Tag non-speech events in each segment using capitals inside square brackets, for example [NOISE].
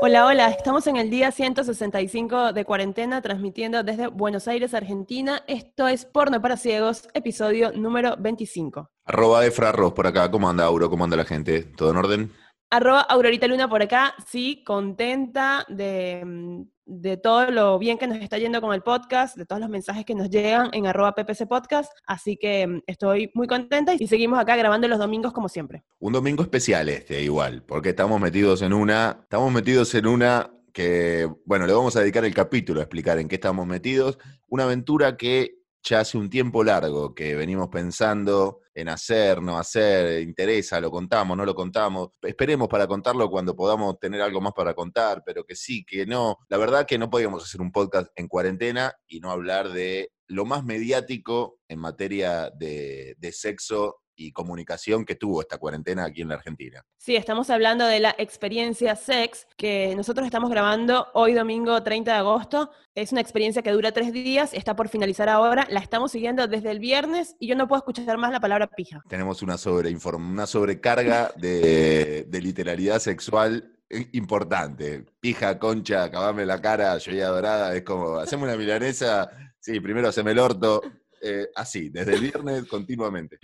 Hola, hola, estamos en el día 165 de cuarentena transmitiendo desde Buenos Aires, Argentina. Esto es Porno para Ciegos, episodio número 25. Arroba Efra por acá, ¿cómo anda Auro? ¿Cómo anda la gente? ¿Todo en orden? Arroba Aurorita Luna por acá, sí, contenta de, mm, de todo lo bien que nos está yendo con el podcast, de todos los mensajes que nos llegan en arroba PPC Podcast, así que mm, estoy muy contenta y seguimos acá grabando los domingos como siempre. Un domingo especial este, igual, porque estamos metidos en una, estamos metidos en una que, bueno, le vamos a dedicar el capítulo a explicar en qué estamos metidos, una aventura que ya hace un tiempo largo que venimos pensando en hacer, no hacer, interesa, lo contamos, no lo contamos. Esperemos para contarlo cuando podamos tener algo más para contar, pero que sí, que no. La verdad que no podíamos hacer un podcast en cuarentena y no hablar de lo más mediático en materia de, de sexo y comunicación que tuvo esta cuarentena aquí en la Argentina. Sí, estamos hablando de la experiencia Sex, que nosotros estamos grabando hoy domingo 30 de agosto. Es una experiencia que dura tres días, está por finalizar ahora, la estamos siguiendo desde el viernes y yo no puedo escuchar más la palabra pija. Tenemos una, sobre una sobrecarga de, de literalidad sexual importante. Pija, concha, acabame la cara, ya dorada, es como, hacemos una milanesa, sí, primero haceme el orto, eh, así, desde el viernes continuamente.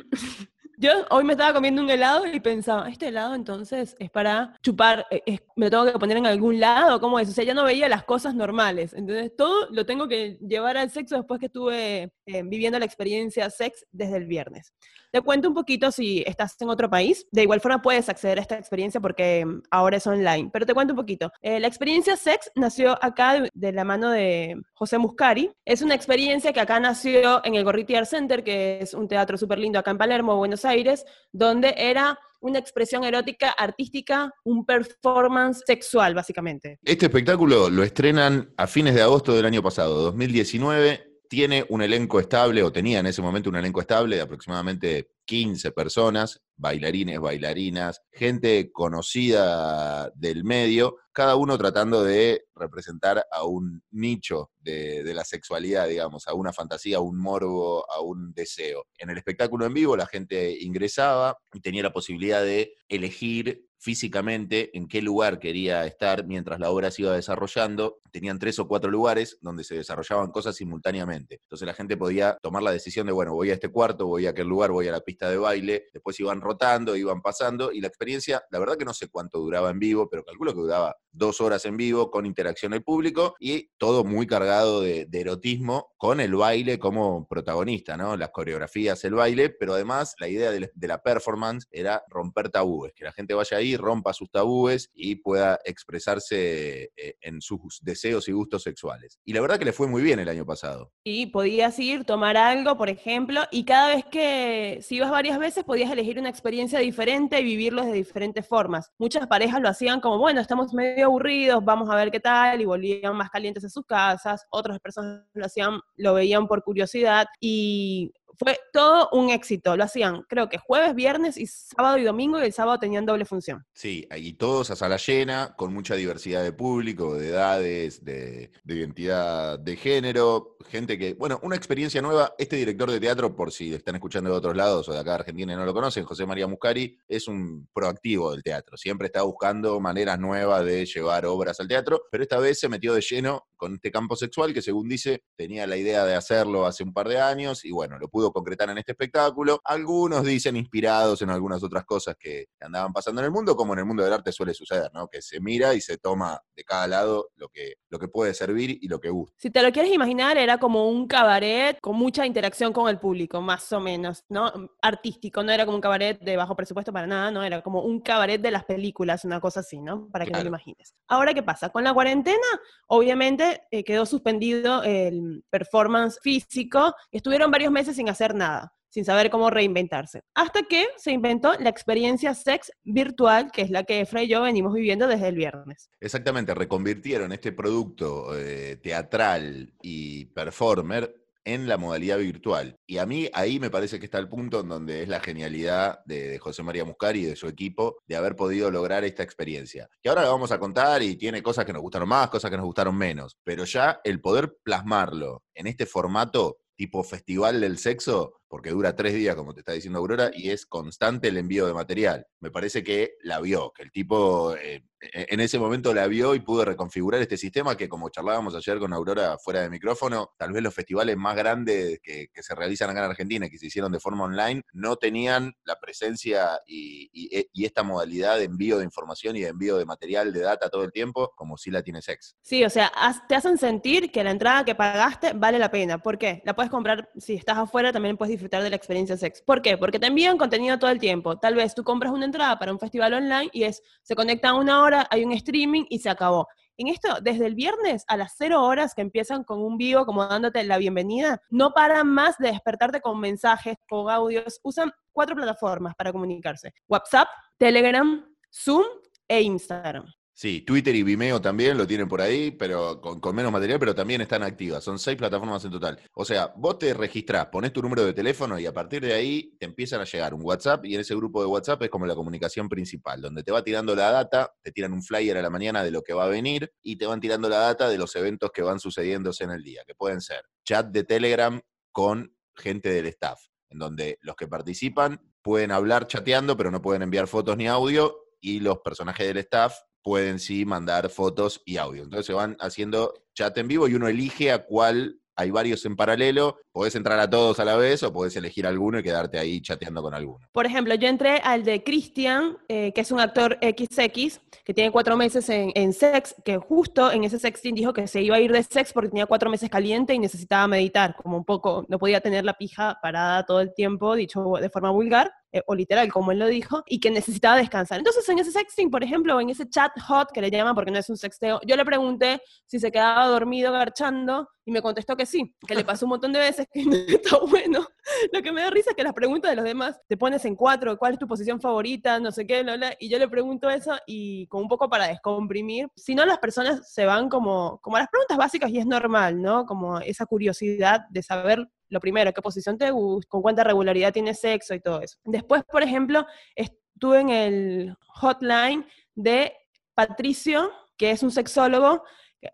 Yo hoy me estaba comiendo un helado y pensaba, este helado entonces es para chupar, eh, me lo tengo que poner en algún lado, ¿cómo es? O sea, ya no veía las cosas normales. Entonces, todo lo tengo que llevar al sexo después que estuve eh, viviendo la experiencia sex desde el viernes. Te cuento un poquito si estás en otro país. De igual forma puedes acceder a esta experiencia porque mm, ahora es online. Pero te cuento un poquito. Eh, la experiencia sex nació acá de, la mano de José Muscari. Es una experiencia que acá nació en el Gorriti Art Center, que es un teatro súper lindo acá en Palermo, Buenos Aires, donde era una expresión erótica, artística, un performance sexual, básicamente. Este espectáculo lo estrenan a fines de agosto del año pasado, 2019 tiene un elenco estable, o tenía en ese momento un elenco estable de aproximadamente 15 personas, bailarines, bailarinas, gente conocida del medio, cada uno tratando de representar a un nicho de, la sexualidad, digamos, a una fantasía, a un morbo, a un deseo. En el espectáculo en vivo la gente ingresaba y tenía la posibilidad de elegir físicamente en qué lugar quería estar mientras la obra se iba desarrollando. Tenían tres o cuatro lugares donde se desarrollaban cosas simultáneamente. Entonces la gente podía tomar la decisión de, bueno, voy a este cuarto, voy a aquel lugar, voy a la pista de baile. Después iban rotando, iban pasando y la experiencia, la verdad que no sé cuánto duraba en vivo, pero calculo que duraba dos horas en vivo con interacción del público y todo muy cargado de, erotismo con el baile como protagonista, ¿no? Las coreografías, el baile, pero además la idea de, la performance era romper tabúes, que la gente vaya ahí, rompa sus tabúes y pueda expresarse eh, en sus deseos y gustos sexuales. Y la verdad que le fue muy bien el año pasado. Y podías ir, tomar algo, por ejemplo, y cada vez que, si ibas varias veces, podías elegir una experiencia diferente y vivirlo de diferentes formas. Muchas parejas lo hacían como, bueno, estamos medio aburridos, vamos a ver qué tal, y volvían más calientes a sus casas, otras personas lo hacían, lo veían por curiosidad, y fue todo un éxito. Lo hacían, creo que jueves, viernes y sábado y domingo, y el sábado tenían doble función. Sí, y todos a sala llena, con mucha diversidad de público, de edades, de, identidad de género, gente que, bueno, una experiencia nueva. Este director de teatro, por si están escuchando de otros lados o de acá de Argentina y no lo conocen, José María Muscari, es un proactivo del teatro. Siempre está buscando maneras nuevas de llevar obras al teatro, pero esta vez se metió de lleno con este campo sexual que, según dice, tenía la idea de hacerlo hace un par de años y bueno, lo pudo concretar en este espectáculo. Algunos dicen inspirados en algunas otras cosas que andaban pasando en el mundo, como en el mundo del arte suele suceder, ¿no? Que se mira y se toma de cada lado lo que, lo que puede servir y lo que gusta. Si te lo quieres imaginar, era como un cabaret con mucha interacción con el público, más o menos, ¿no? Artístico, no era como un cabaret de bajo presupuesto para nada, no, era como un cabaret de las películas, una cosa así, ¿no? Para que no lo imagines. Ahora, ¿qué pasa? Con la cuarentena, obviamente, eh, quedó suspendido el performance físico, estuvieron varios meses sin hacer nada, sin saber cómo reinventarse. Hasta que se inventó la experiencia sex virtual, que es la que Efra y yo venimos viviendo desde el viernes. Exactamente, reconvirtieron este producto eh, teatral y performer en la modalidad virtual. Y a mí ahí me parece que está el punto en donde es la genialidad de, José María Muscari y de su equipo de haber podido lograr esta experiencia. Que ahora la vamos a contar y tiene cosas que nos gustaron más, cosas que nos gustaron menos. Pero ya el poder plasmarlo en este formato tipo festival del sexo, porque dura tres días, como te está diciendo Aurora, y es constante el envío de material. Me parece que la vio, que el tipo eh, e-, en ese momento la vio y pudo reconfigurar este sistema que, como charlábamos ayer con Aurora fuera de micrófono, tal vez los festivales más grandes que, se realizan acá en Argentina y que se hicieron de forma online no tenían la presencia y, e, esta modalidad de envío de información y de envío de material, de data todo el tiempo, como si la tiene Sex. Sí, o sea, te hacen sentir que la entrada que pagaste vale la pena. ¿Por qué? La puedes comprar, si estás afuera, también puedes disfrutar de la experiencia Sex. ¿Por qué? Porque te envían contenido todo el tiempo. Tal vez tú compras una entrada para un festival online y es, se conecta a una hora hay un streaming y se acabó. En esto, desde el viernes a las cero horas que empiezan con un vivo, como dándote la bienvenida, no paran más de despertarte con mensajes, con audios. Usan cuatro plataformas para comunicarse. WhatsApp, Telegram, Zoom e Instagram. Sí, Twitter y Vimeo también lo tienen por ahí, pero con, menos material, pero también están activas. Son seis plataformas en total. O sea, vos te registrás, pones tu número de teléfono y a partir de ahí te empiezan a llegar un WhatsApp y en ese grupo de WhatsApp es como la comunicación principal, donde te va tirando la data, te tiran un flyer a la mañana de lo que va a venir y te van tirando la data de los eventos que van sucediéndose en el día, que pueden ser chat de Telegram con gente del staff, en donde los que participan pueden hablar chateando, pero no pueden enviar fotos ni audio y los personajes del staff pueden sí mandar fotos y audio. Entonces se van haciendo chat en vivo y uno elige a cuál hay varios en paralelo, podés entrar a todos a la vez o podés elegir alguno y quedarte ahí chateando con alguno. Por ejemplo, yo entré al de Christian, eh, que es un actor XX, que tiene cuatro meses en, Sex, que justo en ese sexting dijo que se iba a ir de Sex porque tenía cuatro meses caliente y necesitaba meditar, como un poco, no podía tener la pija parada todo el tiempo, dicho de forma vulgar. Eh, o literal, como él lo dijo, y que necesitaba descansar. Entonces, en ese sexting, por ejemplo, o en ese chat hot que le llaman porque no es un sexteo, yo le pregunté si se quedaba dormido garchando y me contestó que sí, que le [LAUGHS] pasó un montón de veces, que no [LAUGHS] está bueno. Lo que me da risa es que las preguntas de los demás te pones en cuatro, ¿cuál es tu posición favorita? No sé qué, y yo le pregunto eso y como un poco para descomprimir. Si no, las personas se van como, como a las preguntas básicas y es normal, ¿no? Como esa curiosidad de saber lo primero, qué posición te gusta, con cuánta regularidad tienes sexo y todo eso. Después, por ejemplo, estuve en el hotline de Patricio, que es un sexólogo.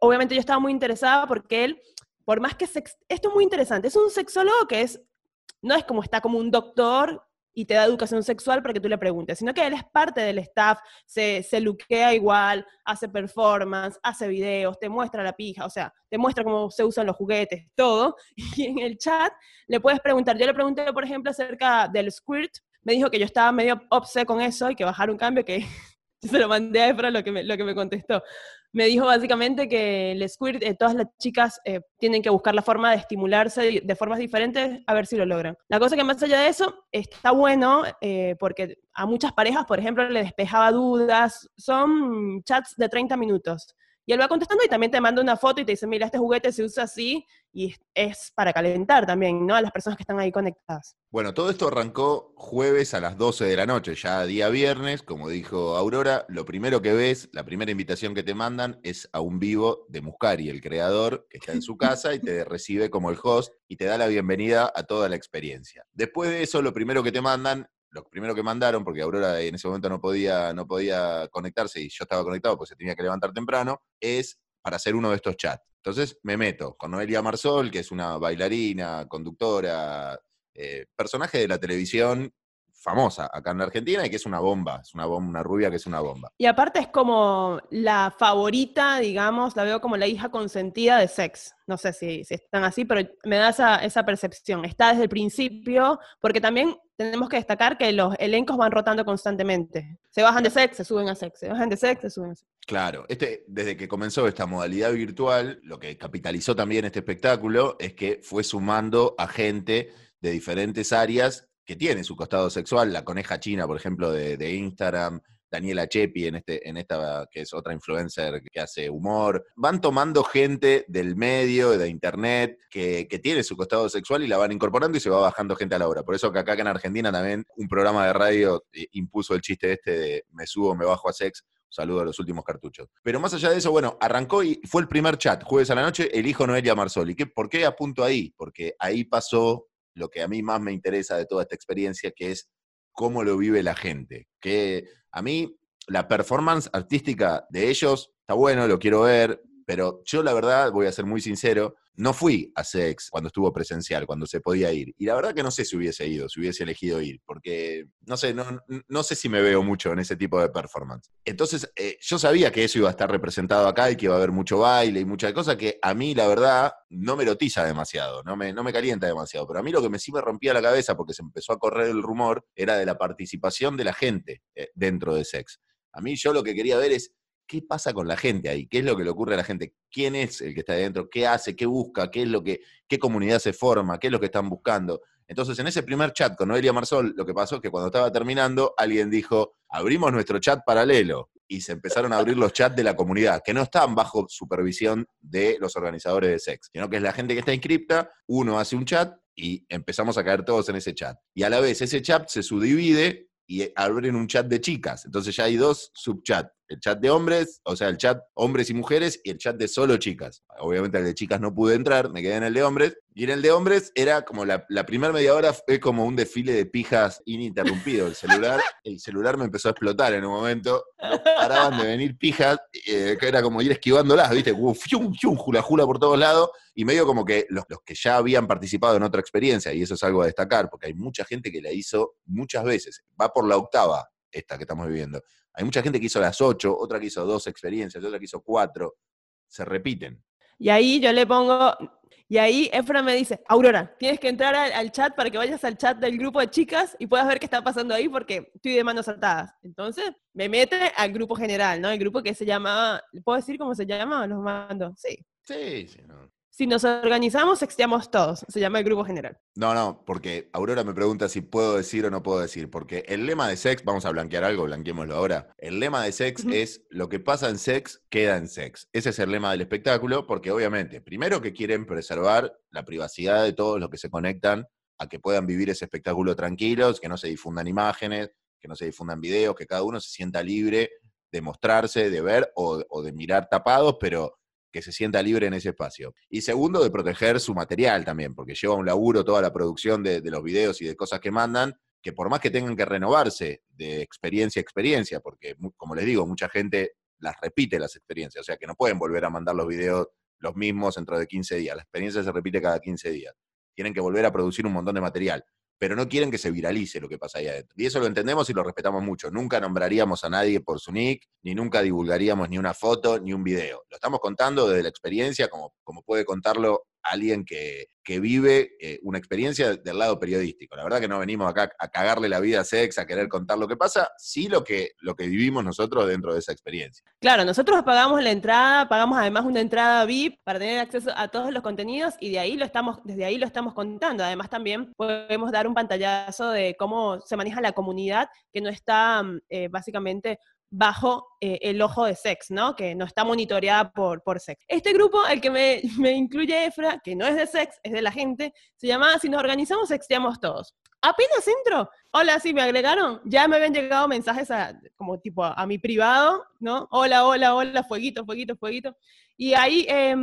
Obviamente yo estaba muy interesada porque él, por más que... Sex, esto es muy interesante, es un sexólogo que es, no es como está como un doctor y te da educación sexual para que tú le preguntes, sino que él es parte del staff, se, se luquea igual, hace performance, hace videos, te muestra la pija, o sea, te muestra cómo se usan los juguetes, todo. [LAUGHS] Y en el chat le puedes preguntar. Yo le pregunté, por ejemplo, acerca del squirt. Me dijo que yo estaba medio obse con eso y que bajar un cambio, que [LAUGHS] se lo mandé a Efra lo que lo que me contestó me dijo básicamente que el squirt, eh, todas las chicas eh, tienen que buscar la forma de estimularse de, formas diferentes a ver si lo logran. La cosa que más allá de eso, está bueno eh, porque a muchas parejas, por ejemplo, le despejaba dudas, son chats de 30 minutos. Y él va contestando y también te manda una foto y te dice, mira, este juguete se usa así y es para calentar también, ¿no? A las personas que están ahí conectadas. Bueno, todo esto arrancó jueves a las 12 de la noche, ya día viernes, como dijo Aurora, lo primero que ves, la primera invitación que te mandan es a un vivo de Muscari, el creador, que está en su [LAUGHS] casa y te recibe como el host y te da la bienvenida a toda la experiencia. Después de eso, lo primero que te mandan lo primero que mandaron, porque Aurora en ese momento no podía, no podía conectarse y yo estaba conectado porque se tenía que levantar temprano, es para hacer uno de estos chats. Entonces me meto con Noelia Marsol, que es una bailarina, conductora, eh, personaje de la televisión famosa acá en la Argentina y que es una bomba, es una bomba, una rubia que es una bomba. Y aparte es como la favorita, digamos, la veo como la hija consentida de Sex. No sé si, si están así, pero me da esa, esa percepción. Está desde el principio, porque también tenemos que destacar que los elencos van rotando constantemente. Se bajan de Sex, se suben a Sex, se bajan de Sex, se suben a Sex. Claro, este, desde que comenzó esta modalidad virtual, lo que capitalizó también este espectáculo es que fue sumando a gente de diferentes áreas que tiene su costado sexual, la coneja china, por ejemplo, de, Instagram, Daniela Chepi en, este, en esta, que es otra influencer que hace humor. Van tomando gente del medio, de internet, que, tiene su costado sexual y la van incorporando y se va bajando gente a la obra. Por eso que acá en Argentina también un programa de radio eh, impuso el chiste este de me subo, me bajo a sex. Saludo a los últimos cartuchos. Pero más allá de eso, bueno, arrancó y fue el primer chat, jueves a la noche, el hijo Noelia Marsoli. ¿Qué, ¿Por qué apunto ahí? Porque ahí pasó lo que a mí más me interesa de toda esta experiencia, que es cómo lo vive la gente. Que a mí la performance artística de ellos está bueno, lo quiero ver, pero yo la verdad, voy a ser muy sincero, no fui a Sex cuando estuvo presencial, cuando se podía ir. Y la verdad que no sé si hubiese ido, si hubiese elegido ir, porque no sé, no, no sé si me veo mucho en ese tipo de performance. Entonces, eh, yo sabía que eso iba a estar representado acá y que iba a haber mucho baile y muchas cosas que a mí, la verdad, no me erotiza demasiado, no me, no me calienta demasiado. Pero a mí lo que me sí me rompía la cabeza, porque se empezó a correr el rumor, era de la participación de la gente eh, dentro de Sex. A mí yo lo que quería ver es qué pasa con la gente ahí, qué es lo que le ocurre a la gente, quién es el que está adentro, qué hace, qué busca, qué es lo que, qué comunidad se forma, qué es lo que están buscando. Entonces, en ese primer chat con Noelia Marsol, lo que pasó es que cuando estaba terminando, alguien dijo, abrimos nuestro chat paralelo. Y se empezaron a abrir los chats de la comunidad, que no están bajo supervisión de los organizadores de sex, sino que es la gente que está inscripta, uno hace un chat y empezamos a caer todos en ese chat. Y a la vez ese chat se subdivide y abren un chat de chicas. Entonces ya hay dos subchats el chat de hombres, o sea, el chat hombres y mujeres y el chat de solo chicas. Obviamente el de chicas no pude entrar, me quedé en el de hombres. Y en el de hombres era como la, primera media hora fue como un desfile de pijas ininterrumpido. El celular, el celular me empezó a explotar en un momento. No paraban de venir pijas, eh, que era como ir esquivándolas, ¿viste? fium, fium, jula, jula por todos lados. Y medio como que los, los que ya habían participado en otra experiencia, y eso es algo a destacar, porque hay mucha gente que la hizo muchas veces, va por la octava esta que estamos viviendo. Hay mucha gente que hizo las ocho, otra que hizo dos experiencias, otra que hizo cuatro. Se repiten. Y ahí yo le pongo, y ahí Efra me dice, Aurora, tienes que entrar al, chat para que vayas al chat del grupo de chicas y puedas ver qué está pasando ahí porque estoy de manos atadas. Entonces me mete al grupo general, ¿no? El grupo que se llama, ¿puedo decir cómo se llama? Los mando. Sí. Sí, sí, no. Si nos organizamos, sexteamos todos. Se llama el grupo general. No, no, porque Aurora me pregunta si puedo decir o no puedo decir. Porque el lema de sex, vamos a blanquear algo, blanqueémoslo ahora. El lema de sex es lo que pasa en sex, queda en sex. Ese es el lema del espectáculo, porque obviamente, primero que quieren preservar la privacidad de todos los que se conectan a que puedan vivir ese espectáculo tranquilos, que no se difundan imágenes, que no se difundan videos, que cada uno se sienta libre de mostrarse, de ver o, o de mirar tapados, pero que se sienta libre en ese espacio. Y segundo, de proteger su material también, porque lleva un laburo toda la producción de, los videos y de cosas que mandan, que por más que tengan que renovarse de experiencia a experiencia, porque como les digo, mucha gente las repite las experiencias, o sea que no pueden volver a mandar los videos los mismos dentro de 15 días, la experiencia se repite cada 15 días. Tienen que volver a producir un montón de material pero no quieren que se viralice lo que pasa ahí adentro. Y eso lo entendemos y lo respetamos mucho. Nunca nombraríamos a nadie por su nick, ni nunca divulgaríamos ni una foto, ni un video. Lo estamos contando desde la experiencia, como, como puede contarlo alguien que, vive eh, una experiencia del lado periodístico. La verdad que no venimos acá a cagarle la vida a Sex, a querer contar lo que pasa, sí lo que, lo que vivimos nosotros dentro de esa experiencia. Claro, nosotros pagamos la entrada, pagamos además una entrada VIP para tener acceso a todos los contenidos y de ahí lo estamos, desde ahí lo estamos contando. Además también podemos dar un pantallazo de cómo se maneja la comunidad que no está mm, eh, básicamente bajo eh, el ojo de Sex, ¿no? Que no está monitoreada por, por Sex. Este grupo, el que me, [LAUGHS] me, incluye Efra, que no es de Sex, es de la gente, se llama Si nos organizamos, sexteamos todos. Apenas entro, hola, sí, me agregaron, ya me habían llegado mensajes a, como tipo a, mi privado, ¿no? Hola, hola, hola, fueguito, fueguito, fueguito. Y ahí eh,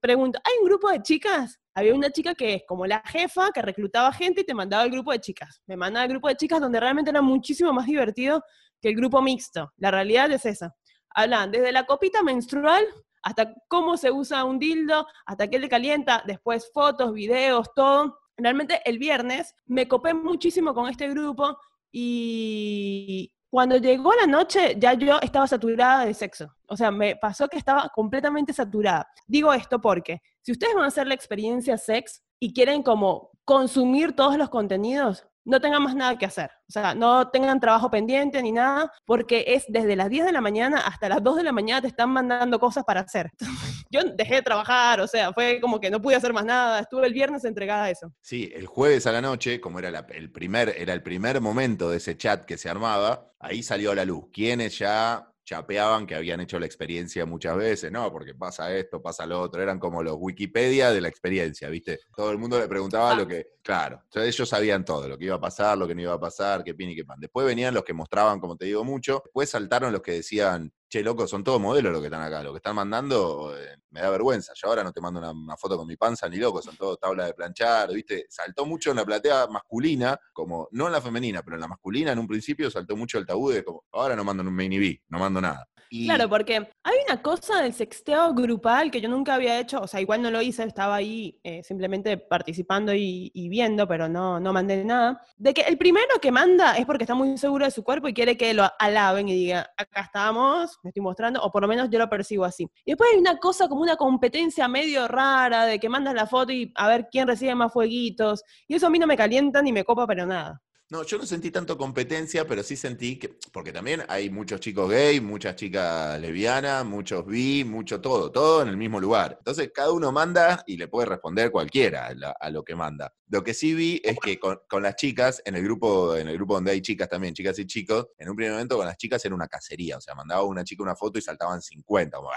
pregunto, ¿hay un grupo de chicas? Había una chica que es como la jefa, que reclutaba gente y te mandaba al grupo de chicas. Me mandaba al grupo de chicas donde realmente era muchísimo más divertido que el grupo mixto. La realidad es esa. Hablan desde la copita menstrual hasta cómo se usa un dildo, hasta qué le calienta, después fotos, videos, todo. Realmente el viernes me copé muchísimo con este grupo y cuando llegó la noche ya yo estaba saturada de sexo. O sea, me pasó que estaba completamente saturada. Digo esto porque si ustedes van a hacer la experiencia sex y quieren como consumir todos los contenidos, no tengan más nada que hacer. O sea, no tengan trabajo pendiente ni nada, porque es desde las 10 de la mañana hasta las 2 de la mañana te están mandando cosas para hacer. [LAUGHS] Yo dejé de trabajar, o sea, fue como que no pude hacer más nada. Estuve el viernes entregada a eso. Sí, el jueves a la noche, como era el, primer, era el primer momento de ese chat que se armaba, ahí salió a la luz. Quienes ya chapeaban que habían hecho la experiencia muchas veces, no, porque pasa esto, pasa lo otro, eran como los Wikipedia de la experiencia, ¿viste? Todo el mundo le preguntaba lo que, claro, entonces ellos sabían todo, lo que iba a pasar, lo que no iba a pasar, qué pin y qué pan. Después venían los que mostraban, como te digo, mucho, después saltaron los que decían, che, loco, son todos modelos los que están acá, lo que están mandando eh, me da vergüenza, yo ahora no te mando una, foto con mi panza ni loco, son todos tablas de planchar, ¿viste? Saltó mucho en la platea masculina, como, no en la femenina, pero en la masculina en un principio saltó mucho el tabú de como, ahora no mando un mini B, no mando nada. Claro, porque hay una cosa del sexteo grupal que yo nunca había hecho, o sea, igual no lo hice, estaba ahí eh, simplemente participando y, viendo, pero no, no mandé nada, de que el primero que manda es porque está muy seguro de su cuerpo y quiere que lo alaben y diga, acá estamos, me estoy mostrando, o por lo menos yo lo percibo así. Y después hay una cosa como una competencia medio rara de que mandas la foto y a ver quién recibe más fueguitos, y eso a mí no me calienta ni me copa, pero nada. No, yo no sentí tanto competencia, pero sí sentí que, porque también hay muchos chicos gay, muchas chicas lesbianas, muchos bi, mucho todo, todo en el mismo lugar. Entonces cada uno manda y le puede responder cualquiera a, lo que manda. Lo que sí vi es que con, las chicas, en el grupo, en el grupo donde hay chicas también, chicas y chicos, en un primer momento con las chicas era una cacería. O sea, mandaba una chica una foto y saltaban 50. Como,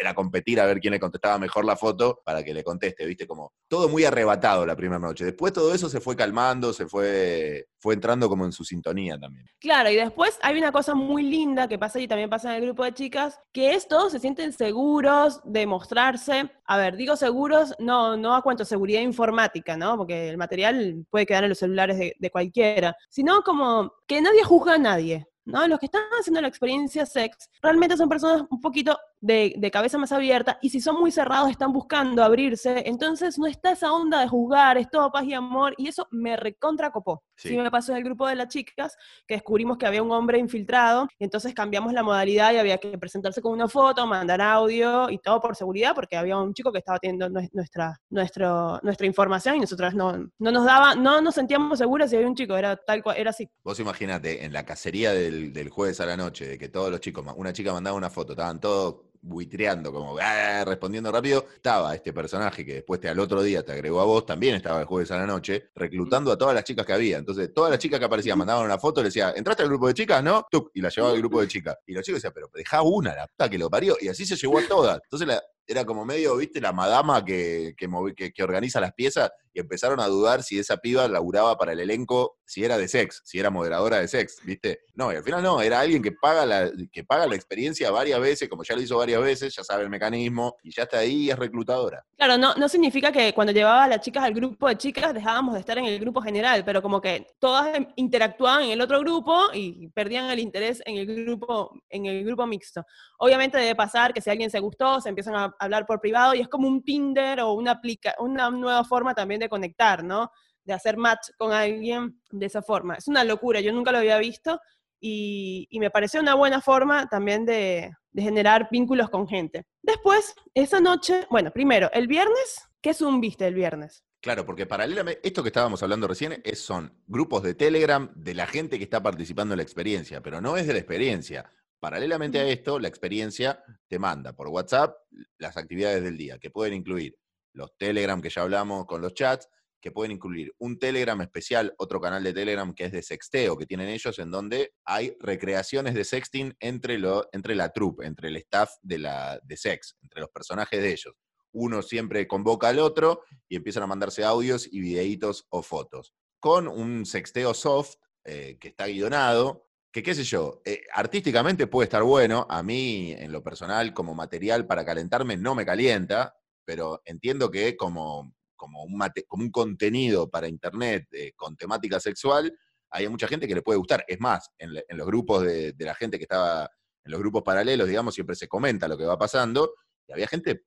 era competir a ver quién le contestaba mejor la foto para que le conteste, viste, como todo muy arrebatado la primera noche. Después todo eso se fue calmando, se fue fue entrando como en su sintonía también. Claro, y después hay una cosa muy linda que pasa y también pasa en el grupo de chicas, que es todos se sienten seguros de mostrarse. A ver, digo seguros, no, no a cuanto seguridad informática, ¿no? Porque el material puede quedar en los celulares de, de cualquiera, sino como que nadie juzga a nadie. ¿no? Los que están haciendo la experiencia sex realmente son personas un poquito de, cabeza más abierta y si son muy cerrados están buscando abrirse, entonces no está esa onda de juzgar, es todo paz y amor y eso me recontra copó. Sí. me pasó en el grupo de las chicas que descubrimos que había un hombre infiltrado y entonces cambiamos la modalidad y había que presentarse con una foto, mandar audio y todo por seguridad porque había un chico que estaba teniendo nuestra, nuestro, nuestra información y nosotras no, no nos daba, no nos sentíamos seguras si había un chico, era tal cual, era así. Vos imagínate, en la cacería del, del jueves a la noche, de que todos los chicos, una chica mandaba una foto, estaban todos buitreando, como ah", respondiendo rápido, estaba este personaje que después te, al otro día te agregó a vos, también estaba el jueves a la noche, reclutando a todas las chicas que había. Entonces, todas las chicas que aparecían mandaban una foto, le decía, ¿entraste al grupo de chicas? ¿No? y la llevaba al grupo de chicas. Y los chicos decían, pero deja una, la puta que lo parió. Y así se llevó a todas. Entonces, la, era como medio, viste, la madama que, que, que, organiza las piezas y empezaron a dudar si esa piba laburaba para el elenco, si era de sex, si era moderadora de sex, viste. No, y al final no, era alguien que paga la, que paga la experiencia varias veces, como ya lo hizo varias veces, ya sabe el mecanismo y ya está ahí y es reclutadora. Claro, no, no significa que cuando llevaba a las chicas al grupo de chicas dejábamos de estar en el grupo general, pero como que todas interactuaban en el otro grupo y perdían el interés en el grupo, en el grupo mixto. Obviamente debe pasar que si alguien se gustó, se empiezan a hablar por privado y es como un Tinder o una, aplica una nueva forma también de conectar, ¿no? De hacer match con alguien de esa forma. Es una locura, yo nunca lo había visto y, me pareció una buena forma también de, de generar vínculos con gente. Después, esa noche, bueno, primero, el viernes, ¿qué viste el viernes? Claro, porque paralelamente, esto que estábamos hablando recién es, son grupos de Telegram de la gente que está participando en la experiencia, pero no es de la experiencia. Paralelamente a esto, la experiencia te manda por WhatsApp las actividades del día, que pueden incluir los Telegram que ya hablamos con los chats, que pueden incluir un Telegram especial, otro canal de Telegram que es de sexteo que tienen ellos, en donde hay recreaciones de sexting entre, lo, entre la troupe, entre el staff de, la, de sex, entre los personajes de ellos. Uno siempre convoca al otro y empiezan a mandarse audios y videitos o fotos. Con un sexteo soft eh, que está guionado, que qué sé yo, eh, artísticamente puede estar bueno, a mí en lo personal como material para calentarme no me calienta, pero entiendo que como, como, un, como un contenido para internet eh, con temática sexual, hay mucha gente que le puede gustar. Es más, en, los grupos de, la gente que estaba, en los grupos paralelos, digamos, siempre se comenta lo que va pasando, y había gente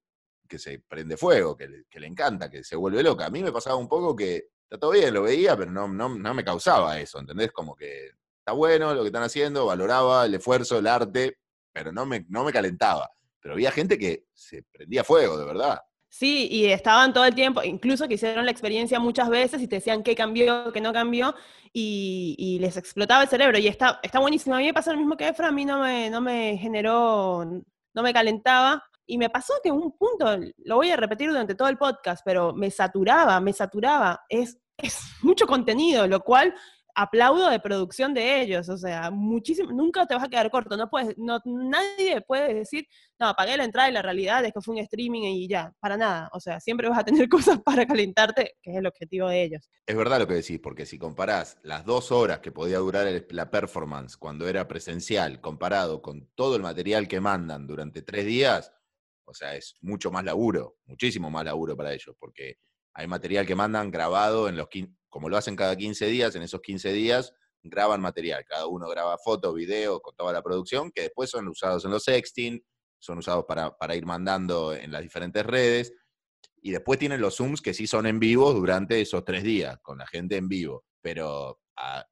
que se prende fuego, que le, que le encanta, que se vuelve loca. A mí me pasaba un poco que está todo bien, lo veía, pero no, no, no me causaba eso, ¿entendés? Como que está bueno lo que están haciendo, valoraba el esfuerzo, el arte, pero no me, no me calentaba. Pero había gente que se prendía fuego, de verdad. Sí, y estaban todo el tiempo, incluso que hicieron la experiencia muchas veces y te decían qué cambió, qué no cambió, y, les explotaba el cerebro. Y está, está buenísimo. A mí me pasó lo mismo que Efra, a mí no me, no me generó, no me calentaba. Y me pasó que un punto, lo voy a repetir durante todo el podcast, pero me saturaba, me saturaba. Es, es mucho contenido, lo cual aplaudo de producción de ellos, o sea, muchísimo, nunca te vas a quedar corto, no puedes, no, nadie puede decir, no, apagué la entrada y la realidad es que fue un streaming y ya, para nada, o sea, siempre vas a tener [LAUGHS] cosas para calentarte, que es el objetivo de ellos. Es verdad lo que decís, porque si comparás las dos horas que podía durar la performance cuando era presencial, comparado con todo el material que mandan durante tres días, o sea, es mucho más laburo, muchísimo más laburo para ellos, porque hay material que mandan grabado en los como lo hacen cada 15 días, en esos 15 días graban material. Cada uno graba fotos, videos, con toda la producción, que después son usados en los sexting, son usados para, para ir mandando en las diferentes redes. Y después tienen los Zooms que sí son en vivo durante esos tres días, con la gente en vivo. Pero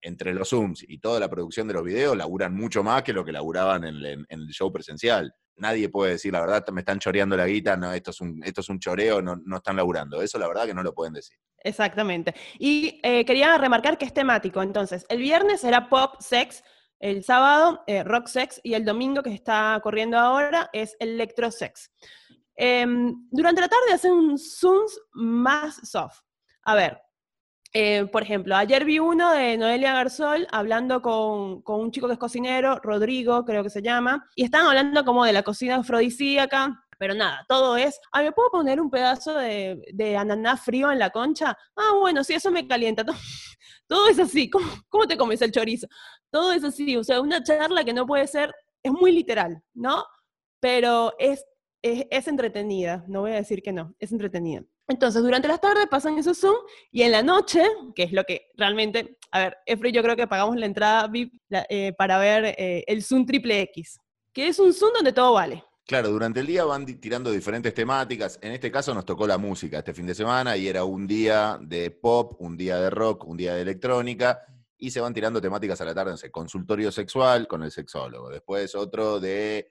entre los Zooms y toda la producción de los videos laburan mucho más que lo que laburaban en, el show presencial. Nadie puede decir, la verdad, me están choreando la guita, no, esto es un, esto es un choreo, no, no están laburando. Eso la verdad que no lo pueden decir. Exactamente. Y eh, quería remarcar que es temático. Entonces, el viernes era pop, sex, el sábado eh, rock sex y el domingo que está corriendo ahora es electro sex. Em, durante la tarde hacen un Zooms más soft. A ver, eh, por ejemplo, ayer vi uno de Noelia Garzol hablando con, un chico que es cocinero, Rodrigo creo que se llama, y estaban hablando como de la cocina afrodisíaca, pero nada, todo es, ah, ¿me puedo poner un pedazo de, de ananá frío en la concha? Ah, bueno, sí, eso me calienta. [LAUGHS] Todo, es así, ¿Cómo, ¿cómo te comes el chorizo? Todo es así, o sea, una charla que no puede ser, es muy literal, ¿no? Pero es, es, es entretenida, no voy a decir que no, es entretenida. Entonces, durante las tardes pasan esos Zoom y en la noche, que es lo que realmente, a ver, Efre yo creo que pagamos la entrada VIP eh, para ver eh, el Zoom triple X, que es un Zoom donde todo vale. Claro, durante el día van tirando diferentes temáticas. En este caso nos tocó la música este fin de semana y era un día de pop, un día de rock, un día de electrónica y se van tirando temáticas a la tarde, no consultorio sexual con el sexólogo. Después otro de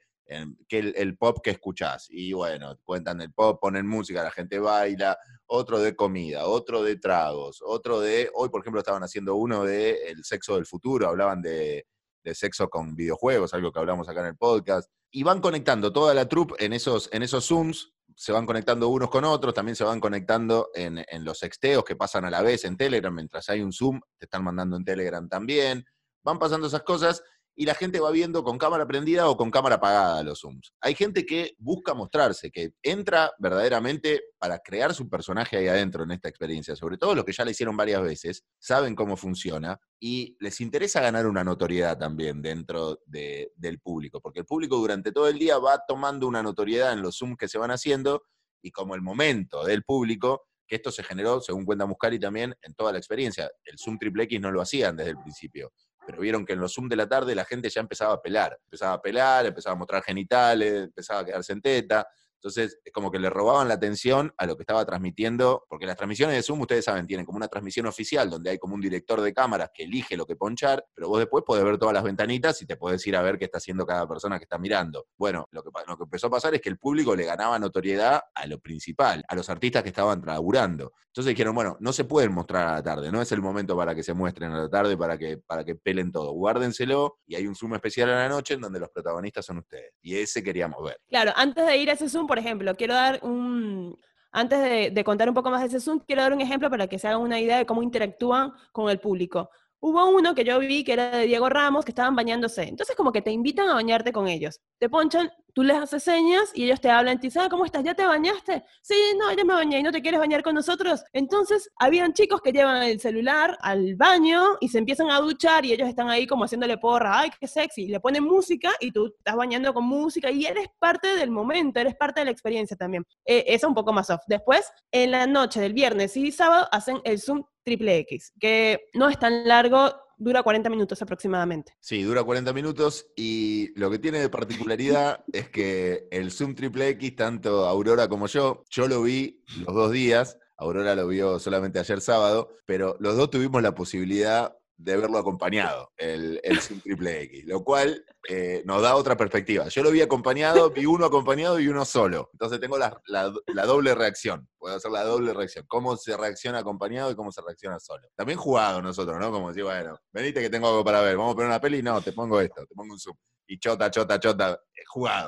que el, pop que escuchás. Y bueno, cuentan el pop, ponen música, la gente baila, otro de comida, otro de tragos, otro de, hoy por ejemplo estaban haciendo uno de el sexo del futuro, hablaban de, sexo con videojuegos, algo que hablamos acá en el podcast. Y van conectando toda la troupe en esos, en esos Zooms, se van conectando unos con otros, también se van conectando en, en los sexteos que pasan a la vez en Telegram, mientras hay un Zoom, te están mandando en Telegram también. Van pasando esas cosas y la gente va viendo con cámara prendida o con cámara apagada los Zooms. Hay gente que busca mostrarse, que entra verdaderamente para crear su personaje ahí adentro en esta experiencia, sobre todo los que ya la hicieron varias veces, saben cómo funciona y les interesa ganar una notoriedad también dentro del público, porque el público durante todo el día va tomando una notoriedad en los Zooms que se van haciendo y como el momento del público, que esto se generó, según cuenta Muscari también, en toda la experiencia. El Zoom Triple X no lo hacían desde el principio pero vieron que en los Zoom de la tarde la gente ya empezaba a pelar, empezaba a pelar, empezaba a mostrar genitales, empezaba a quedarse en teta, entonces, es como que le robaban la atención a lo que estaba transmitiendo, porque las transmisiones de Zoom, ustedes saben, tienen como una transmisión oficial donde hay como un director de cámaras que elige lo que ponchar, pero vos después podés ver todas las ventanitas y te podés ir a ver qué está haciendo cada persona que está mirando. Bueno, lo que, lo que empezó a pasar es que el público le ganaba notoriedad a lo principal, a los artistas que estaban laburando. Entonces dijeron, bueno, no se pueden mostrar a la tarde, no es el momento para que se muestren a la tarde, para que, para que pelen todo. Guárdenselo y hay un Zoom especial a la noche en donde los protagonistas son ustedes. Y ese queríamos ver. Claro, antes de ir a ese Zoom, por ejemplo, quiero dar un, antes de, contar un poco más de ese Zoom, quiero dar un ejemplo para que se hagan una idea de cómo interactúan con el público. Hubo uno que yo vi que era de Diego Ramos, que estaban bañándose. Entonces como que te invitan a bañarte con ellos. Te ponchan tú les haces señas y ellos te hablan, te dicen, ah, ¿cómo estás? ¿Ya te bañaste? Sí, no, ya me bañé y no te quieres bañar con nosotros. Entonces, habían chicos que llevan el celular al baño y se empiezan a duchar y ellos están ahí como haciéndole porra, ay, qué sexy. Le ponen música y tú estás bañando con música y eres parte del momento, eres parte de la experiencia también. Eh, eso un poco más soft. Después, en la noche del viernes y sábado, hacen el Zoom triple X, que no es tan largo, dura 40 minutos aproximadamente. Sí, dura 40 minutos y lo que tiene de particularidad [LAUGHS] es que el Zoom Triple X, tanto Aurora como yo, yo lo vi los dos días, Aurora lo vio solamente ayer sábado, pero los dos tuvimos la posibilidad de verlo acompañado, el, el Triple X, lo cual eh, nos da otra perspectiva. Yo lo vi acompañado, vi uno acompañado y uno solo. Entonces tengo la, doble reacción. Puedo hacer la doble reacción. Cómo se reacciona acompañado y cómo se reacciona solo. También jugado nosotros, ¿no? Como decir, bueno, venite que tengo algo para ver. Vamos a poner una peli. No, te pongo esto, te pongo un zoom. Y chota, chota, chota. Jugado.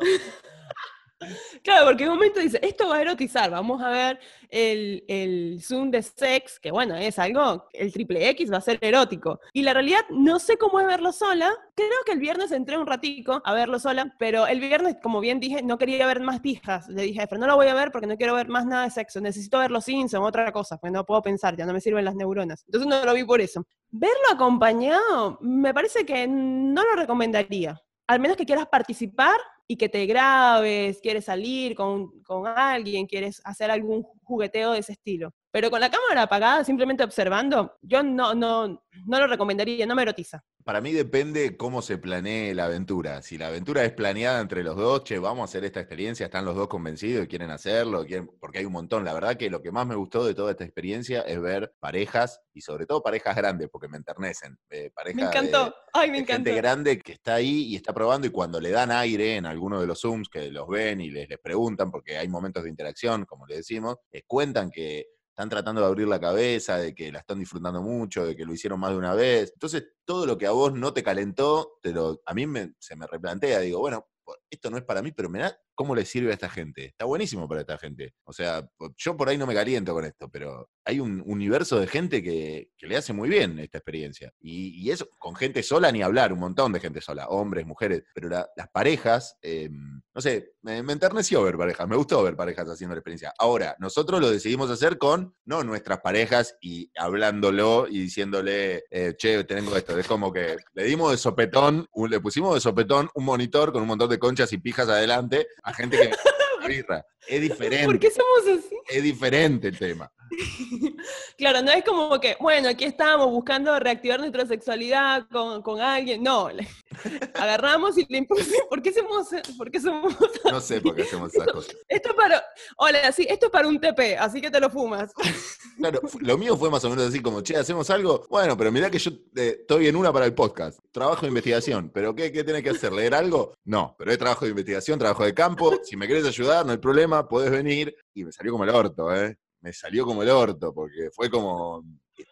Claro, porque en un momento dice, esto va a erotizar, vamos a ver el, Zoom de sex, que bueno, es algo, el triple X va a ser erótico. Y la realidad, no sé cómo es verlo sola, creo que el viernes entré un ratico a verlo sola, pero el viernes, como bien dije, no quería ver más pijas. Le dije, pero no lo voy a ver porque no quiero ver más nada de sexo, necesito ver los Simpsons, otra cosa, porque no puedo pensar, ya no me sirven las neuronas. Entonces no lo vi por eso. Verlo acompañado, me parece que no lo recomendaría. Al menos que quieras participar y que te grabes, quieres salir con, con alguien, quieres hacer algún jugueteo de ese estilo. Pero con la cámara apagada, simplemente observando, yo no, no, no lo recomendaría, no me erotiza. Para mí depende cómo se planee la aventura. Si la aventura es planeada entre los dos, che, vamos a hacer esta experiencia, están los dos convencidos y quieren hacerlo, porque hay un montón. La verdad que lo que más me gustó de toda esta experiencia es ver parejas, y sobre todo parejas grandes, porque me enternecen. Eh, me encantó, ay, me encantó. Gente grande que está ahí y está probando, y cuando le dan aire en alguno de los Zooms, que los ven y les, les preguntan, porque hay momentos de interacción, como le decimos, les cuentan que están tratando de abrir la cabeza, de que la están disfrutando mucho, de que lo hicieron más de una vez. Entonces, todo lo que a vos no te calentó, te a mí se me replantea, digo, bueno, esto no es para mí, pero me da cómo le sirve a esta gente. Está buenísimo para esta gente. O sea, yo por ahí no me caliento con esto, pero hay un universo de gente que, le hace muy bien esta experiencia. Y, eso, con gente sola ni hablar, un montón de gente sola, hombres, mujeres, pero las parejas, em, no sé, me, enterneció ver parejas, me gustó ver parejas haciendo la experiencia. Ahora, nosotros lo decidimos hacer con, no nuestras parejas y hablándolo y diciéndole, eh, che, tengo esto. Es como que le dimos de sopetón, le pusimos de sopetón un monitor con un montón de conchas y pijas adelante a gente que [LAUGHS] Es diferente. ¿Por qué somos así? Es diferente el tema. [LAUGHS] claro, no es como que, bueno, aquí estamos buscando reactivar nuestra sexualidad con, con alguien. No, [LAUGHS] agarramos y le impusimos. ¿Por qué somos, por qué somos No sé por qué hacemos esas cosas. Esto es para, hola, sí, esto es para un TP, así que te lo fumas. [LAUGHS] claro, lo mío fue más o menos así como, che, ¿hacemos algo? Bueno, pero mirá que yo eh, estoy en una para el podcast. Trabajo de investigación. ¿Pero qué, qué tenés que hacer? ¿Leer algo? No, pero es trabajo de investigación, trabajo de campo. Si me querés ayudar, no hay problema, podés venir. Y me salió como el orto, ¿eh? me salió como el orto, porque fue como,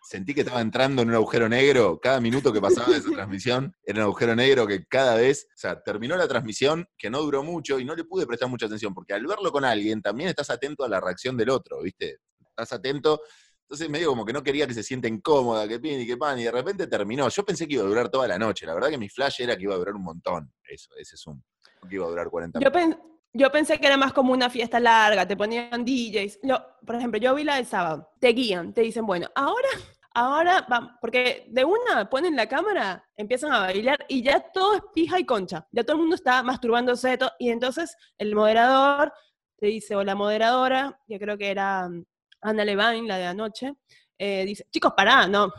sentí que estaba entrando en un agujero negro, cada minuto que pasaba de esa [LAUGHS] transmisión era un agujero negro que cada vez, o sea, terminó la transmisión, que no duró mucho y no le pude prestar mucha atención, porque al verlo con alguien también estás atento a la reacción del otro, ¿viste? Estás atento. Entonces medio como que no quería que se sienta incómoda, que pin y que pan, y de repente terminó. Yo pensé que iba a durar toda la noche, la verdad que mi flash era que iba a durar un montón, eso, ese Zoom, que iba a durar 40 minutos. Yo pensé que era más como una fiesta larga, te ponían DJs. por ejemplo, yo vi la del sábado, te guían, te dicen, bueno, ahora, ahora, porque de una ponen la cámara, empiezan a bailar y ya todo es pija y concha, ya todo el mundo está masturbándose todo, y entonces el moderador te dice, o la moderadora, que creo que era mm, Ana Levine, la de anoche, eh, dice, chicos, pará, no,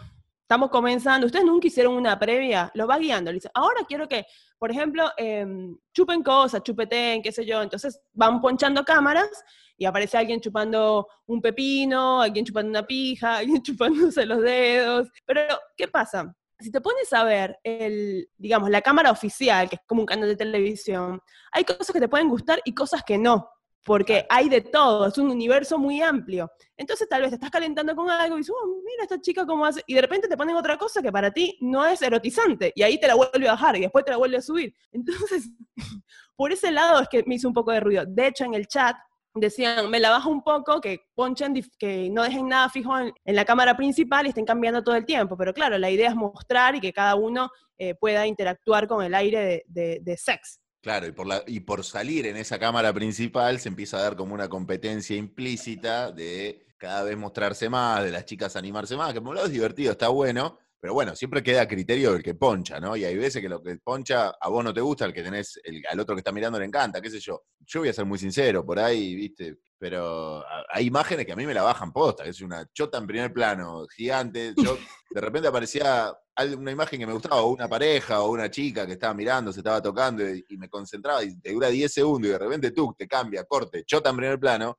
estamos comenzando, ustedes nunca hicieron una previa, lo va guiando, le dice, ahora quiero que, por ejemplo, em, chupen cosas, chupeten, qué sé yo, entonces van ponchando cámaras y aparece alguien chupando un pepino, alguien chupando una pija, [LAUGHS] alguien chupándose los dedos, pero ¿qué pasa? Si te pones a ver el, digamos, la cámara oficial, que es como un canal de televisión, hay cosas que te pueden gustar y cosas que no porque hay de todo, es un universo muy amplio. Entonces tal vez te estás calentando con algo y dices, oh, mira esta chica cómo hace, y de repente te ponen otra cosa que para ti no es erotizante, y ahí te la vuelve a bajar y después te la vuelve a subir. Entonces, [LAUGHS] por ese lado es que me hizo un poco de ruido. De hecho, en el chat decían, me la bajo un poco, que ponchen, que no dejen nada fijo en, la cámara principal y estén cambiando todo el tiempo. Pero claro, la idea es mostrar y que cada uno eh, pueda interactuar con el aire de, de, de sex. Claro, y por, la, y por salir en esa cámara principal se empieza a dar como una competencia implícita de cada vez mostrarse más, de las chicas animarse más, que por un lado es divertido, está bueno, pero bueno, siempre queda criterio del que poncha, ¿no? Y hay veces que lo que poncha a vos no te gusta, el que tenés, el, al otro que está mirando le encanta, qué sé yo. Yo voy a ser muy sincero, por ahí, viste, pero hay imágenes que a mí me la bajan posta, que es una chota en primer plano, gigante. Yo, de repente aparecía una imagen que me gustaba, o una pareja, o una chica que estaba mirando, se estaba tocando, y, me concentraba, y te dura 10 segundos, y de repente tú te cambia, corte, chota en primer plano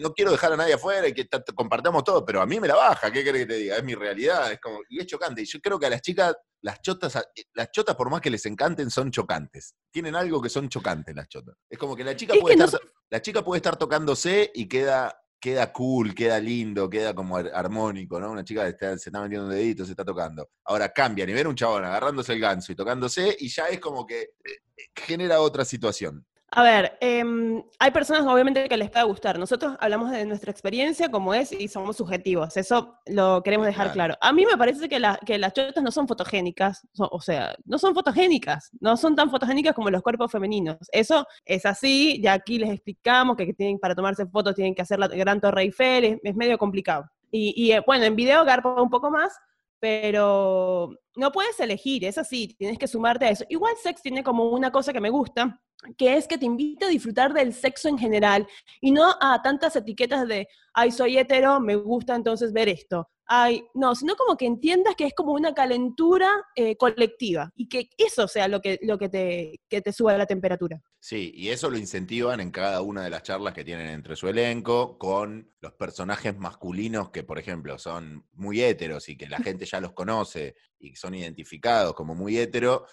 no quiero dejar a nadie afuera y que compartamos todo, pero a mí me la baja, ¿qué querés que te diga? Es mi realidad, es como, y es chocante. Y yo creo que a las chicas, las chotas, las chotas por más que les encanten, son chocantes. Tienen algo que son chocantes las chotas. Es como que la chica puede estar, la chica puede estar tocándose y queda, queda cool, queda lindo, queda como armónico, ¿no? Una chica se está metiendo un dedito, se está tocando. Ahora cambian y ven un chabón agarrándose el ganso y tocándose y ya es como que eh, genera otra situación. A ver, em, hay personas obviamente que les puede gustar. Nosotros hablamos de nuestra experiencia como es y somos subjetivos. Eso lo queremos dejar claro. A mí me parece que, que las chotas no son fotogénicas. o sea, no son fotogénicas. No son tan fotogénicas como los cuerpos femeninos. Eso es así. Ya aquí les explicamos que tienen, para tomarse fotos tienen que hacer la gran Torre Eiffel. Es, medio complicado. Y, eh, bueno, en video garpa un poco más, pero no puedes elegir, es así, tienes que sumarte a eso. Igual Sex tiene como una cosa que me gusta, que es que te invita a disfrutar del sexo en general y no a tantas etiquetas de, ay, soy hetero, me gusta entonces ver esto. Ay, no, sino como que entiendas que es como una calentura eh, colectiva y que eso sea lo que, lo que, te, que te suba la temperatura. Sí, y eso lo incentivan en cada una de las charlas que tienen entre su elenco con los personajes masculinos que, por ejemplo, son muy héteros y que la gente ya los conoce y son identificados como muy hetero,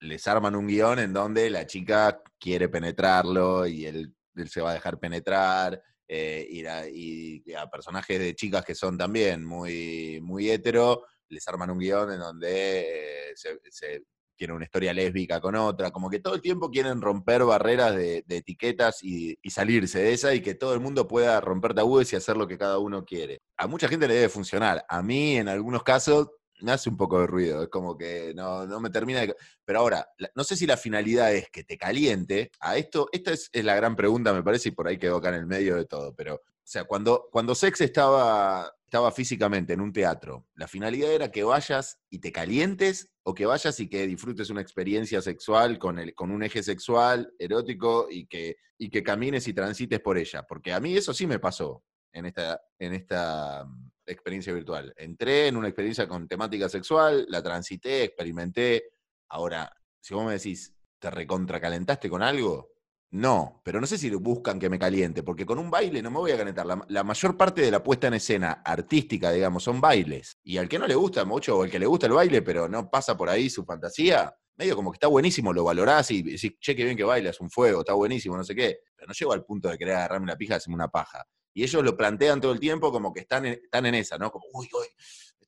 les arman un guion en donde la chica quiere penetrarlo y él, se va a dejar penetrar. Eh, y, a, personajes de chicas que son también muy, muy hetero, les arman un guion en donde eh, se, tiene una historia lésbica con otra, como que todo el tiempo quieren romper barreras de, etiquetas y, y, salirse de esa y que todo el mundo pueda romper tabúes y hacer lo que cada uno quiere. A mucha gente le debe funcionar. A mí, en algunos casos, me hace un poco de ruido, es como que no, me termina de... Pero ahora, no sé si la finalidad es que te caliente, a esto, esta es, la gran pregunta, me parece, y por ahí quedó acá en el medio de todo, pero, o sea, cuando, cuando Sex estaba, estaba físicamente en un teatro, ¿la finalidad era que vayas y te calientes o que vayas y que disfrutes una experiencia sexual con, el, con un eje sexual, erótico, y que, y que camines y transites por ella? Porque a mí eso sí me pasó en esta, en esta experiencia virtual. Entré en una experiencia con temática sexual, la transité, experimenté. Ahora, si vos me decís, ¿te recontracalentaste con algo? No, pero no sé si buscan que me caliente, porque con un baile no me voy a calentar. La, mayor parte de la puesta en escena artística, digamos, son bailes. Y al que no le gusta mucho, o al que le gusta el baile, pero no pasa por ahí su fantasía, medio como que está buenísimo, lo valorás y decís, che, qué bien que bailas, un fuego, está buenísimo, no sé qué. Pero no llego al punto de querer agarrarme la pija y hacerme una paja. Y ellos lo plantean todo el tiempo como que están en, están en esa, ¿no? Como, uy, uy,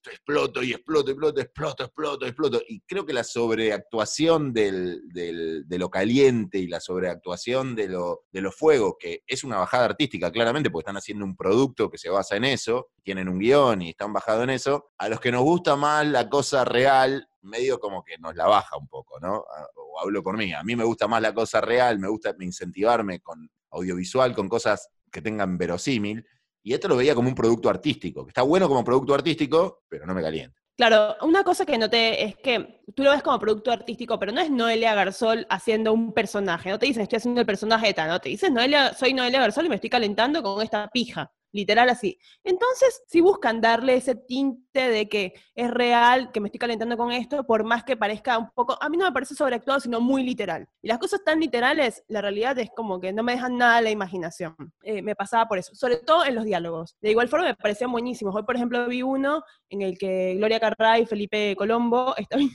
esto exploto y exploto, exploto, exploto, exploto, exploto. Y creo que la sobreactuación del, de lo caliente y la sobreactuación de lo, de los fuegos, que es una bajada artística, claramente, porque están haciendo un producto que se basa en eso, tienen un guion y están bajados en eso, a los que nos gusta más la cosa real, medio como que nos la baja un poco, ¿no? O hablo por mí, a mí me gusta más la cosa real, me gusta incentivarme con audiovisual, con cosas que tengan verosímil, y esto lo veía como un producto artístico, que está bueno como producto artístico, pero no me calienta. Claro, una cosa que noté es que tú lo ves como producto artístico, pero no es Noelia Garzol haciendo un personaje. No te dicen estoy haciendo el personaje de tal, no te dicen Noelia, soy Noelia Garzol y me estoy calentando con esta pija literal así. Entonces, si buscan darle ese tinte de que es real, que me estoy calentando con esto, por más que parezca un poco, a mí no me parece sobreactuado, sino muy literal. Y las cosas tan literales, la realidad es como que no me dejan nada a la imaginación. Eh, me pasaba por eso, sobre todo en los diálogos. De igual forma me parecían buenísimos. Hoy, por ejemplo, vi uno en el que Gloria Carray y Felipe Colombo estaban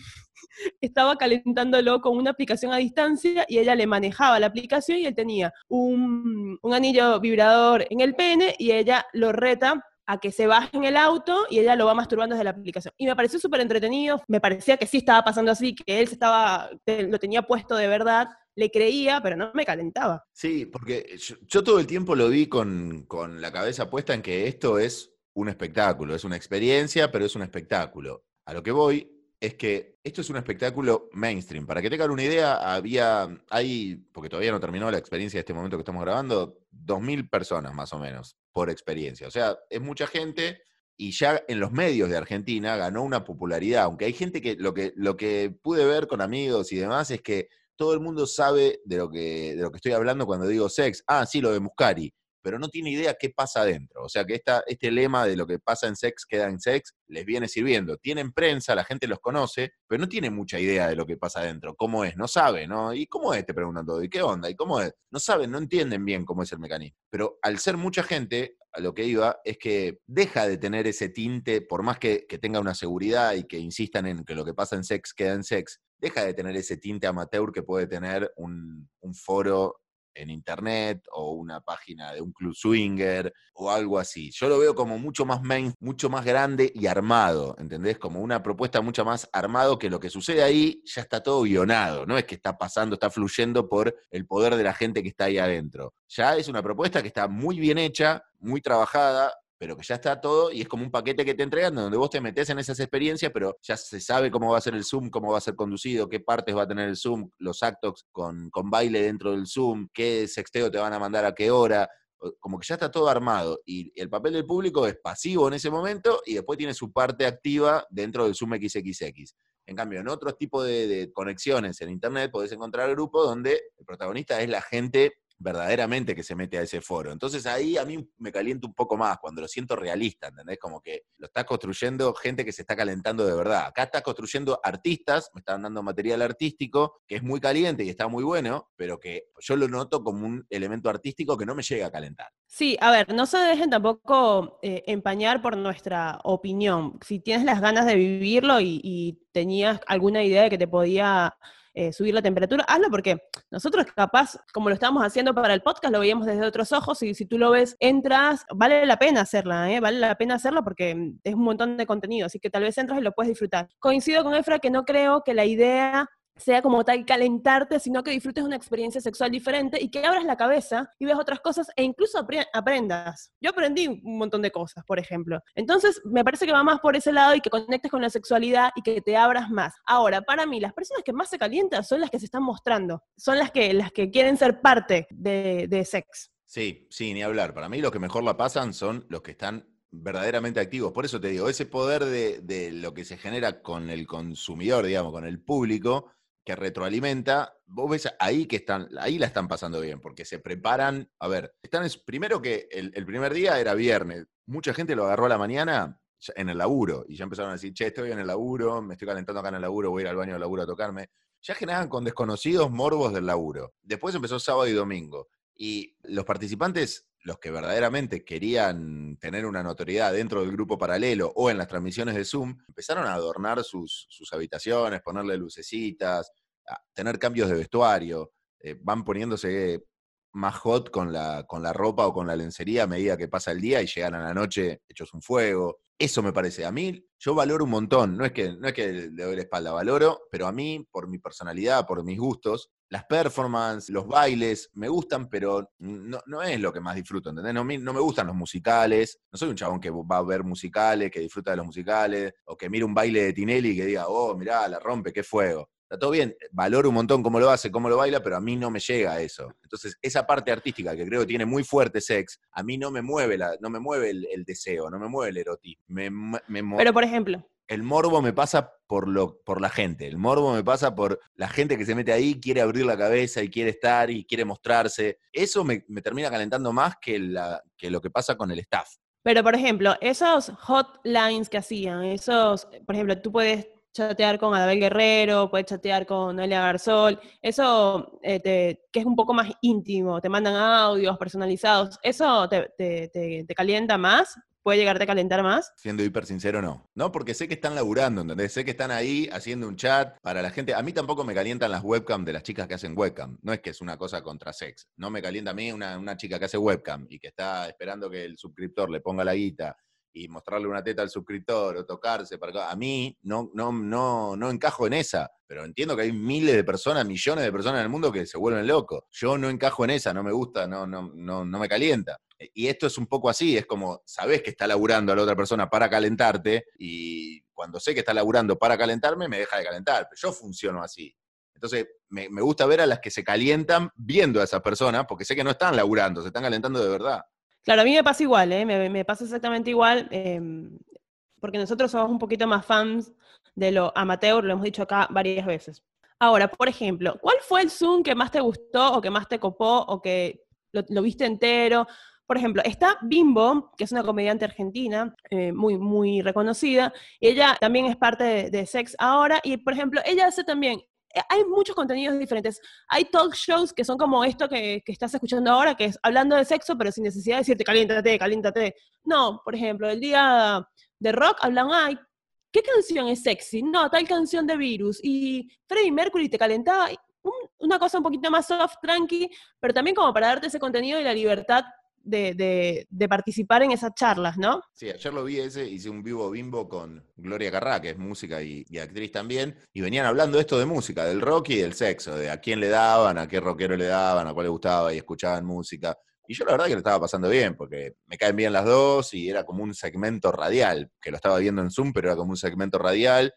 estaba calentándolo con una aplicación a distancia y ella le manejaba la aplicación y él tenía un, anillo vibrador en el pene y ella lo reta a que se baje en el auto y ella lo va masturbando desde la aplicación. Y me pareció súper entretenido, me parecía que sí estaba pasando así, que él estaba, lo tenía puesto de verdad, le creía, pero no me calentaba. Sí, porque yo, todo el tiempo lo vi con, con la cabeza puesta en que esto es un espectáculo, es una experiencia, pero es un espectáculo. A lo que voy es que esto es un espectáculo mainstream. Para que tengan una idea, había, hay, porque todavía no terminó la experiencia de este momento que estamos grabando, 2.000 personas más o menos por experiencia. O sea, es mucha gente y ya en los medios de Argentina ganó una popularidad, aunque hay gente que lo que, lo que pude ver con amigos y demás es que todo el mundo sabe de lo que, de lo que estoy hablando cuando digo sex. Ah, sí, lo de Muscari pero no tiene idea qué pasa adentro. O sea que este lema de lo que pasa en sex queda en sex les viene sirviendo. Tienen prensa, la gente los conoce, pero no tiene mucha idea de lo que pasa adentro, cómo es, no sabe, ¿no? ¿Y cómo es? Te preguntan todo, ¿y qué onda? ¿Y cómo es? No saben, no entienden bien cómo es el mecanismo. Pero al ser mucha gente, a lo que iba es que deja de tener ese tinte, por más que, tenga una seguridad y que insistan en que lo que pasa en sex queda en sex, deja de tener ese tinte amateur que puede tener un foro en internet o una página de un club swinger o algo así. Yo lo veo como mucho más main, mucho más grande y armado, ¿entendés? Como una propuesta mucho más armado que lo que sucede ahí ya está todo guionado, no es que está pasando, está fluyendo por el poder de la gente que está ahí adentro. Ya es una propuesta que está muy bien hecha, muy trabajada, pero que ya está todo y es como un paquete que te entregan donde vos te metes en esas experiencias, pero ya se sabe cómo va a ser el Zoom, cómo va a ser conducido, qué partes va a tener el Zoom, los actos con, con baile dentro del Zoom, qué sexteo te van a mandar a qué hora, como que ya está todo armado y el papel del público es pasivo en ese momento y después tiene su parte activa dentro del Zoom XXX. En cambio, en otros tipos de, de conexiones en Internet podés encontrar grupos donde el protagonista es la gente verdaderamente que se mete a ese foro. Entonces ahí a mí me calienta un poco más cuando lo siento realista, ¿entendés? Como que lo está construyendo gente que se está calentando de verdad. Acá está construyendo artistas, me están dando material artístico que es muy caliente y está muy bueno, pero que yo lo noto como un elemento artístico que no me llega a calentar. Sí, a ver, no se dejen tampoco eh, empañar por nuestra opinión. Si tienes las ganas de vivirlo y, y tenías alguna idea de que te podía eh, subir la temperatura, hazlo porque nosotros capaz, como lo estamos haciendo para el podcast, lo veíamos desde otros ojos y si tú lo ves, entras, vale la pena hacerla, ¿eh? vale la pena hacerla porque es un montón de contenido, así que tal vez entras y lo puedes disfrutar. Coincido con Efra que no creo que la idea sea como tal calentarte, sino que disfrutes una experiencia sexual diferente y que abras la cabeza y veas otras cosas e incluso aprendas. Yo aprendí un montón de cosas, por ejemplo. Entonces, me parece que va más por ese lado y que conectes con la sexualidad y que te abras más. Ahora, para mí, las personas que más se calientan son las que se están mostrando, son las que, las que quieren ser parte de, de sex. Sí, sí, ni hablar. Para mí, los que mejor la pasan son los que están verdaderamente activos. Por eso te digo, ese poder de, de, lo que se genera con el consumidor, digamos, con el público, que retroalimenta, vos ves ahí que están, ahí la están pasando bien, porque se preparan, a ver, están, primero que el, primer día era viernes, mucha gente lo agarró a la mañana en el laburo, y ya empezaron a decir, che, estoy en el laburo, me estoy calentando acá en el laburo, voy a ir al baño del laburo a tocarme. Ya generaban con desconocidos morbos del laburo. Después empezó sábado y domingo. Y los participantes, los que verdaderamente querían tener una notoriedad dentro del grupo paralelo o en las transmisiones de Zoom, empezaron a adornar sus, sus habitaciones, ponerle lucecitas, tener cambios de vestuario, eh, van poniéndose más hot con la, con la ropa o con la lencería a medida que pasa el día y llegan a la noche hechos un fuego. Eso me parece. A mí, yo valoro un montón. No es que, no es que le doy la espalda, valoro, pero a mí, por mi personalidad, por mis gustos, las performances, los bailes, me gustan, pero no, es lo que más disfruto, ¿entendés? No, no, me gustan los musicales, no soy un chabón que va a ver musicales, que disfruta de los musicales, o que mire un baile de Tinelli y que diga, oh, mirá, la rompe, qué fuego. Está todo bien, valoro un montón cómo lo hace, cómo lo baila, pero a mí no me llega eso. Entonces, esa parte artística que creo que tiene muy fuerte sex, a mí no me mueve, la, no me mueve el, deseo, no me mueve el erotismo. Me, pero, por ejemplo, el morbo me pasa por, lo, por la gente. El morbo me pasa por la gente que se mete ahí, quiere abrir la cabeza y quiere estar y quiere mostrarse. Eso me, termina calentando más que, la, que lo que pasa con el staff. Pero, por ejemplo, esos hotlines que hacían, esos, por ejemplo, tú puedes chatear con Adabel Guerrero, puedes chatear con Elia Garzol, eso eh, que es un poco más íntimo, te mandan audios personalizados, ¿eso te, te calienta más? Puede llegarte a calentar más? Siendo hiper sincero, no. No, porque sé que están laburando, ¿entendés? Sé que están ahí haciendo un chat para la gente. A mí tampoco me calientan las webcam de las chicas que hacen webcam. No es que es una cosa contra sex. No me calienta a mí una, una chica que hace webcam y que está esperando que el suscriptor le ponga la guita y mostrarle una teta al suscriptor o tocarse para A mí no, no, no, no encajo en esa, pero entiendo que hay miles de personas, millones de personas en el mundo que se vuelven locos. Yo no encajo en esa, no me gusta, no, no, no, no me calienta. Y esto es un poco así, es como, sabes que está laburando a la otra persona para calentarte y cuando sé que está laburando para calentarme, me deja de calentar. Yo funciono así. Entonces, me, gusta ver a las que se calientan viendo a esas personas, porque sé que no están laburando, se están calentando de verdad. Claro, a mí me pasa igual, ¿eh? me, pasa exactamente igual, em, porque nosotros somos un poquito más fans de lo amateur, lo hemos dicho acá varias veces. Ahora, por ejemplo, ¿cuál fue el Zoom que más te gustó o que más te copó o que lo viste entero? Por ejemplo, está Bimbo, que es una comediante argentina eh, muy, muy reconocida, y ella también es parte de, Sex ahora, y por ejemplo, ella hace también hay muchos contenidos diferentes. Hay talk shows que son como esto que, que, estás escuchando ahora, que es hablando de sexo, pero sin necesidad de decirte caliéntate, caliéntate. No, por ejemplo, el día de rock hablan, ay, ¿qué canción es sexy? No, tal canción de virus. Y Freddie Mercury te calentaba. Una cosa un poquito más soft, tranqui, pero también como para darte ese contenido y la libertad de, participar en esas charlas, ¿no? Sí, ayer lo vi ese, hice un vivo bimbo con Gloria Carrá, que es música y, actriz también, y venían hablando esto de música, del rock y del sexo, de a quién le daban, a qué rockero le daban, a cuál le gustaba y escuchaban música. Y yo la verdad que lo estaba pasando bien, porque me caen bien las dos y era como un segmento radial, que lo estaba viendo en Zoom, pero era como un segmento radial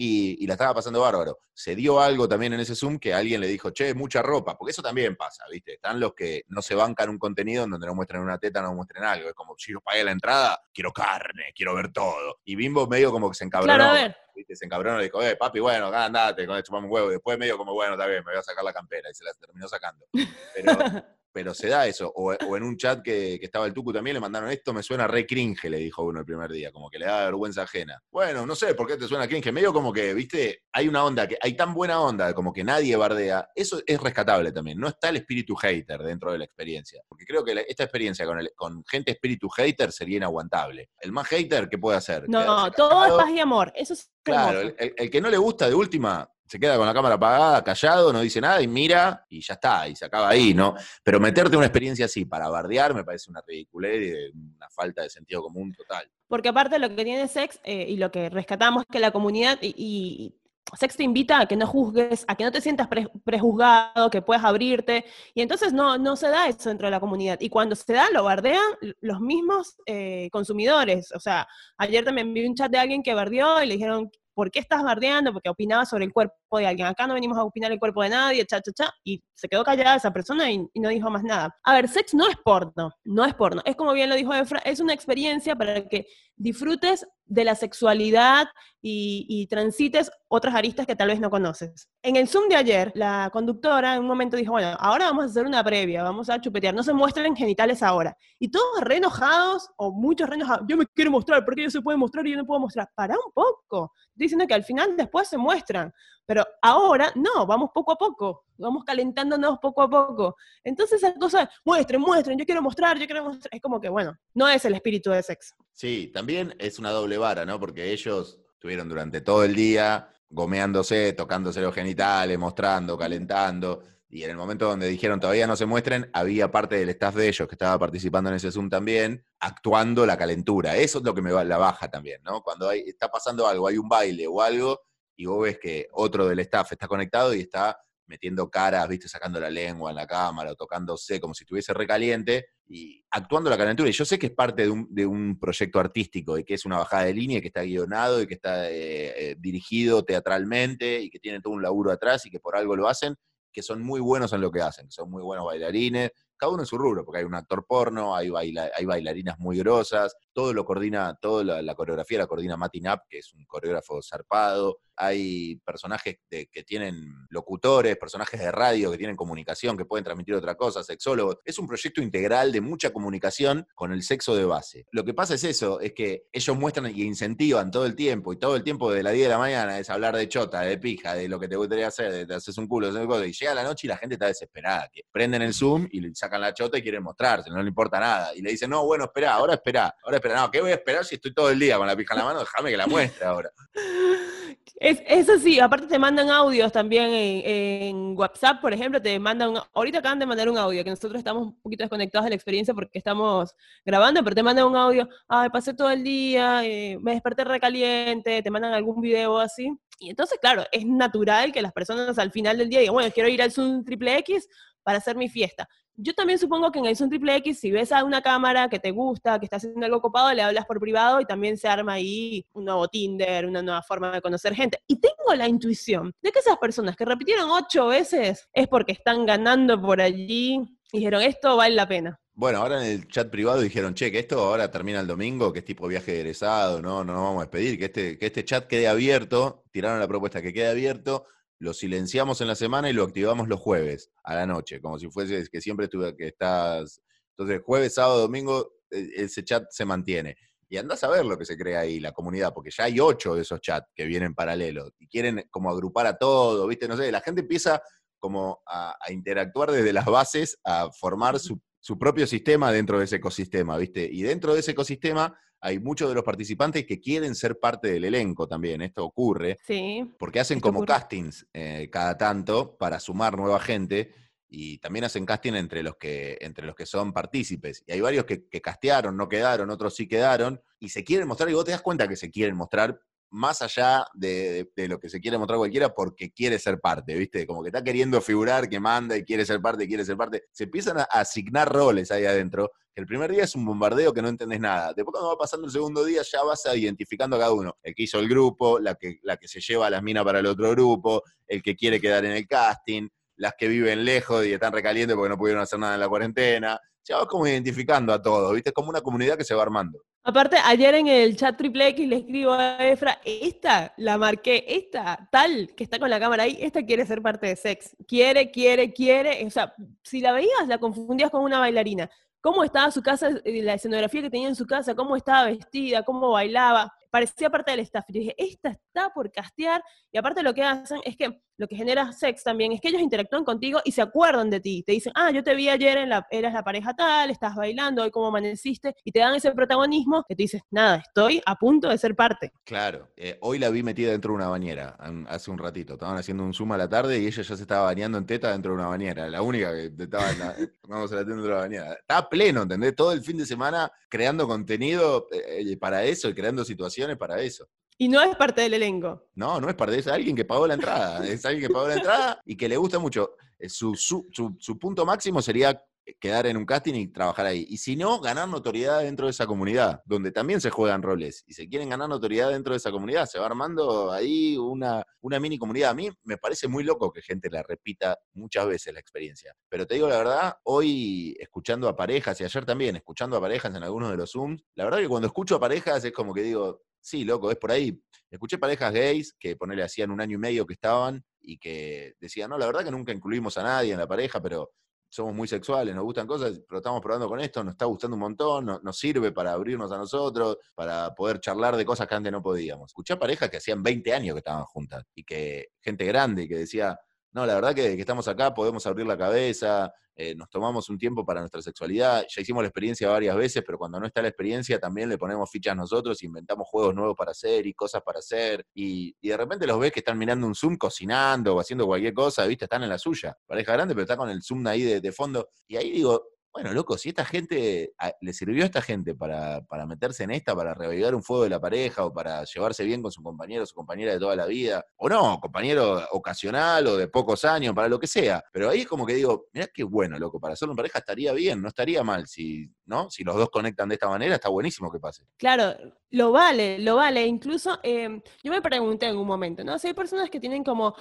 y, la estaba pasando bárbaro. Se dio algo también en ese Zoom que alguien le dijo, che, mucha ropa, porque eso también pasa, ¿viste? Están los que no se bancan un contenido en donde no muestran una teta, no muestren algo. Es como, si yo pagué la entrada, quiero carne, quiero ver todo. Y Bimbo medio como que se encabronó. Claro, a ver. ¿viste? Se encabronó y dijo, eh, papi, bueno, acá andate, con chupamos un huevo. Y después medio como, bueno, está bien, me voy a sacar la campera. Y se la terminó sacando. Pero [LAUGHS] pero se da eso. O, en un chat que, estaba el Tucu también le mandaron esto, me suena re cringe, le dijo uno el primer día, como que le da vergüenza ajena. Bueno, no sé por qué te suena cringe, medio como que, viste, hay una onda, que hay tan buena onda, como que nadie bardea. Eso es rescatable también. No está el espíritu hater dentro de la experiencia. Porque creo que esta experiencia con, con gente espíritu hater sería inaguantable. El más hater, ¿qué puede hacer? No, todo es paz y amor. Eso es Claro, el, que no le gusta de última, se queda con la cámara apagada, callado, no dice nada y mira y ya está, y se acaba ahí, ¿no? Pero meterte una experiencia así para bardear me parece una ridiculez y una falta de sentido común total. Porque aparte lo que tiene Sex eh, y lo que rescatamos es que la comunidad y, Sex te invita a que no juzgues, a que no te sientas prejuzgado, que puedas abrirte, y entonces no, no se da eso dentro de la comunidad. Y cuando se da, lo bardean los mismos eh, consumidores. O sea, ayer también vi un chat de alguien que bardeó y le dijeron, ¿por qué estás bardeando? Porque opinaba sobre el cuerpo de alguien. Acá no venimos a opinar el cuerpo de nadie, cha, cha, cha. Y se quedó callada esa persona y, no dijo más nada. A ver, sex no es porno, no es porno. Es como bien lo dijo Efra, es una experiencia para que disfrutes de la sexualidad y, transites otras aristas que tal vez no conoces. En el Zoom de ayer, la conductora en un momento dijo, bueno, ahora vamos a hacer una previa, vamos a chupetear, no se muestren genitales ahora. Y todos re enojados, o muchos re yo me quiero mostrar, ¿por qué yo se puede mostrar y yo no puedo mostrar? Para un poco. Diciendo que al final después se muestran, pero ahora no, vamos poco a poco, vamos calentándonos poco a poco. Entonces esa cosa, muestren, muestren, yo quiero mostrar, yo quiero mostrar, es como que, bueno, no es el espíritu de sexo. Sí, también es una doble vara, ¿no? Porque ellos estuvieron durante todo el día gomeándose, tocándose los genitales, mostrando, calentando. Y en el momento donde dijeron todavía no se muestren, había parte del staff de ellos que estaba participando en ese Zoom también, actuando la calentura. Eso es lo que me la baja también, ¿no? Cuando hay, está pasando algo, hay un baile o algo, y vos ves que otro del staff está conectado y está metiendo caras, viste, sacando la lengua en la cámara o tocándose como si estuviese recaliente y actuando la calentura. Y yo sé que es parte de un, proyecto artístico y que es una bajada de línea, que está guionado y que está eh, eh, dirigido teatralmente y que tiene todo un laburo atrás y que por algo lo hacen, que son muy buenos en lo que hacen, que son muy buenos bailarines, cada uno en su rubro, porque hay un actor porno, hay, hay bailarinas muy grosas, todo lo coordina, toda la, coreografía la coordina Mati que es un coreógrafo zarpado, hay personajes que tienen locutores, personajes de radio que tienen comunicación, que pueden transmitir otra cosa, sexólogos. Es un proyecto integral de mucha comunicación con el sexo de base. Lo que pasa es eso, es que ellos muestran y incentivan todo el tiempo, y todo el tiempo de la 10 de la mañana es hablar de chota, de pija, de lo que te gustaría hacer, de te haces un culo, de y llega la noche y la gente está desesperada, que prenden el Zoom y sacan la chota y quieren mostrarse, no le importa nada. Y le dicen, no, bueno, espera, ahora espera, ahora espera, no, ¿qué voy a esperar si estoy todo el día con la pija en la mano? Déjame que la muestre ahora. [LAUGHS] Es, eso sí, aparte te mandan audios también en, WhatsApp, por ejemplo, te mandan, ahorita acaban de mandar un audio, que nosotros estamos un poquito desconectados de la experiencia porque estamos grabando, pero te mandan un audio, ay, pasé todo el día, eh, me desperté recaliente, te mandan algún video así. Y entonces, claro, es natural que las personas al final del día digan, bueno, quiero ir al Zoom triple X para hacer mi fiesta. Yo también supongo que en el Zoom Triple X, si ves a una cámara que te gusta, que está haciendo algo copado, le hablas por privado y también se arma ahí un nuevo Tinder, una nueva forma de conocer gente. Y tengo la intuición de que esas personas que repitieron ocho veces es porque están ganando por allí dijeron, esto vale la pena. Bueno, ahora en el chat privado dijeron, che, que esto ahora termina el domingo, que es tipo viaje egresado, no, no nos vamos a despedir, que este, que este chat quede abierto, tiraron la propuesta que quede abierto lo silenciamos en la semana y lo activamos los jueves a la noche, como si fuese que siempre que estás. Entonces, jueves, sábado, domingo, e, ese chat se mantiene. Y andás a ver lo que se crea ahí, la comunidad, porque ya hay ocho de esos chats que vienen paralelos y quieren como agrupar a todo, ¿viste? No sé, la gente empieza como a, interactuar desde las bases, a formar su, su propio sistema dentro de ese ecosistema, ¿viste? Y dentro de ese ecosistema hay muchos de los participantes que quieren ser parte del elenco también. Esto ocurre. Sí. Porque hacen como castings eh, cada tanto para sumar nueva gente y también hacen casting entre los que, entre los que son partícipes. Y hay varios que, que castearon, no quedaron, otros sí quedaron, y se quieren mostrar, y vos te das cuenta que se quieren mostrar más allá de, de, lo que se quiere mostrar cualquiera porque quiere ser parte, ¿viste? Como que está queriendo figurar, que manda y quiere ser parte, quiere ser parte. Se empiezan a asignar roles ahí adentro, el primer día es un bombardeo que no entendés nada. Después cuando va pasando el segundo día ya vas identificando a cada uno. El que hizo el grupo, la que, la que se lleva a las minas para el otro grupo, el que quiere quedar en el casting, las que viven lejos y están recalientes porque no pudieron hacer nada en la cuarentena. Ya vas como identificando a todos, ¿viste? Como una comunidad que se va armando. Aparte, ayer en el chat triple X le escribo a Efra, esta la marqué, esta tal que está con la cámara ahí, esta quiere ser parte de sex. Quiere, quiere, quiere. O sea, si la veías, la confundías con una bailarina. ¿Cómo estaba su casa, eh, la escenografía que tenía en su casa, cómo estaba vestida, cómo bailaba? parecía parte del staff. Y dije, esta está por castear. Y aparte lo que hacen es que lo que genera sex también es que ellos interactúan contigo y se acuerdan de ti. Te dicen, ah, yo te vi ayer, en la, eras la pareja tal, estás bailando, hoy cómo amaneciste. Y te dan ese protagonismo que te dices, nada, estoy a punto de ser parte. Claro. Eh, hoy la vi metida dentro de una bañera hace un ratito. Estaban haciendo un zoom a la tarde y ella ya se estaba bañando en teta dentro de una bañera. La única que estaba en la, [LAUGHS] vamos a la dentro de la bañera. Estaba pleno, ¿entendés? Todo el fin de semana creando contenido eh, eh, para eso y creando situaciones para eso. Y no es parte del elenco. No, no es parte. Es alguien que pagó la entrada. Es alguien que pagó la entrada y que le gusta mucho. Eh, su, su, punto máximo sería quedar en un casting y trabajar ahí. Y si no, ganar notoriedad dentro de esa comunidad, donde también se juegan roles. Y se quieren ganar notoriedad dentro de esa comunidad, se va armando ahí una, una mini comunidad. A mí me parece muy loco que gente la repita muchas veces la experiencia. Pero te digo la verdad, hoy escuchando a parejas, y ayer también escuchando a parejas en algunos de los Zooms, la verdad que cuando escucho a parejas es como que digo, sí, loco, es por ahí. Escuché parejas gays que ponerle hacían un año y medio que estaban y que decían, no, la verdad que nunca incluimos a nadie en la pareja, pero somos muy sexuales, nos gustan cosas, pero estamos probando con esto, nos está gustando un montón, nos, sirve para abrirnos a nosotros, para poder charlar de cosas que antes no podíamos. Escuché parejas que hacían 20 años que estaban juntas y que gente grande que decía, no, la verdad que, que estamos acá, podemos abrir la cabeza, eh, nos tomamos un tiempo para nuestra sexualidad, ya hicimos la experiencia varias veces, pero cuando no está la experiencia también le ponemos fichas nosotros, inventamos juegos nuevos para hacer y cosas para hacer, y, de repente los ves que están mirando un Zoom cocinando o haciendo cualquier cosa, ¿viste? Están en la suya, pareja grande, pero está con el Zoom ahí de fondo, y ahí digo, bueno, loco, si esta gente, le sirvió a esta gente para, para, meterse en esta, para revivir un fuego de la pareja o para llevarse bien con su compañero o su compañera de toda la vida, o no, compañero ocasional o de pocos años, para lo que sea. Pero ahí es como que digo, mirá qué bueno, loco, para hacerlo en pareja estaría bien, no estaría mal. Si, ¿no? si los dos conectan de esta manera, está buenísimo que pase. Claro, lo vale, lo vale. Incluso em, yo me pregunté en un momento, ¿no? Si hay personas que tienen como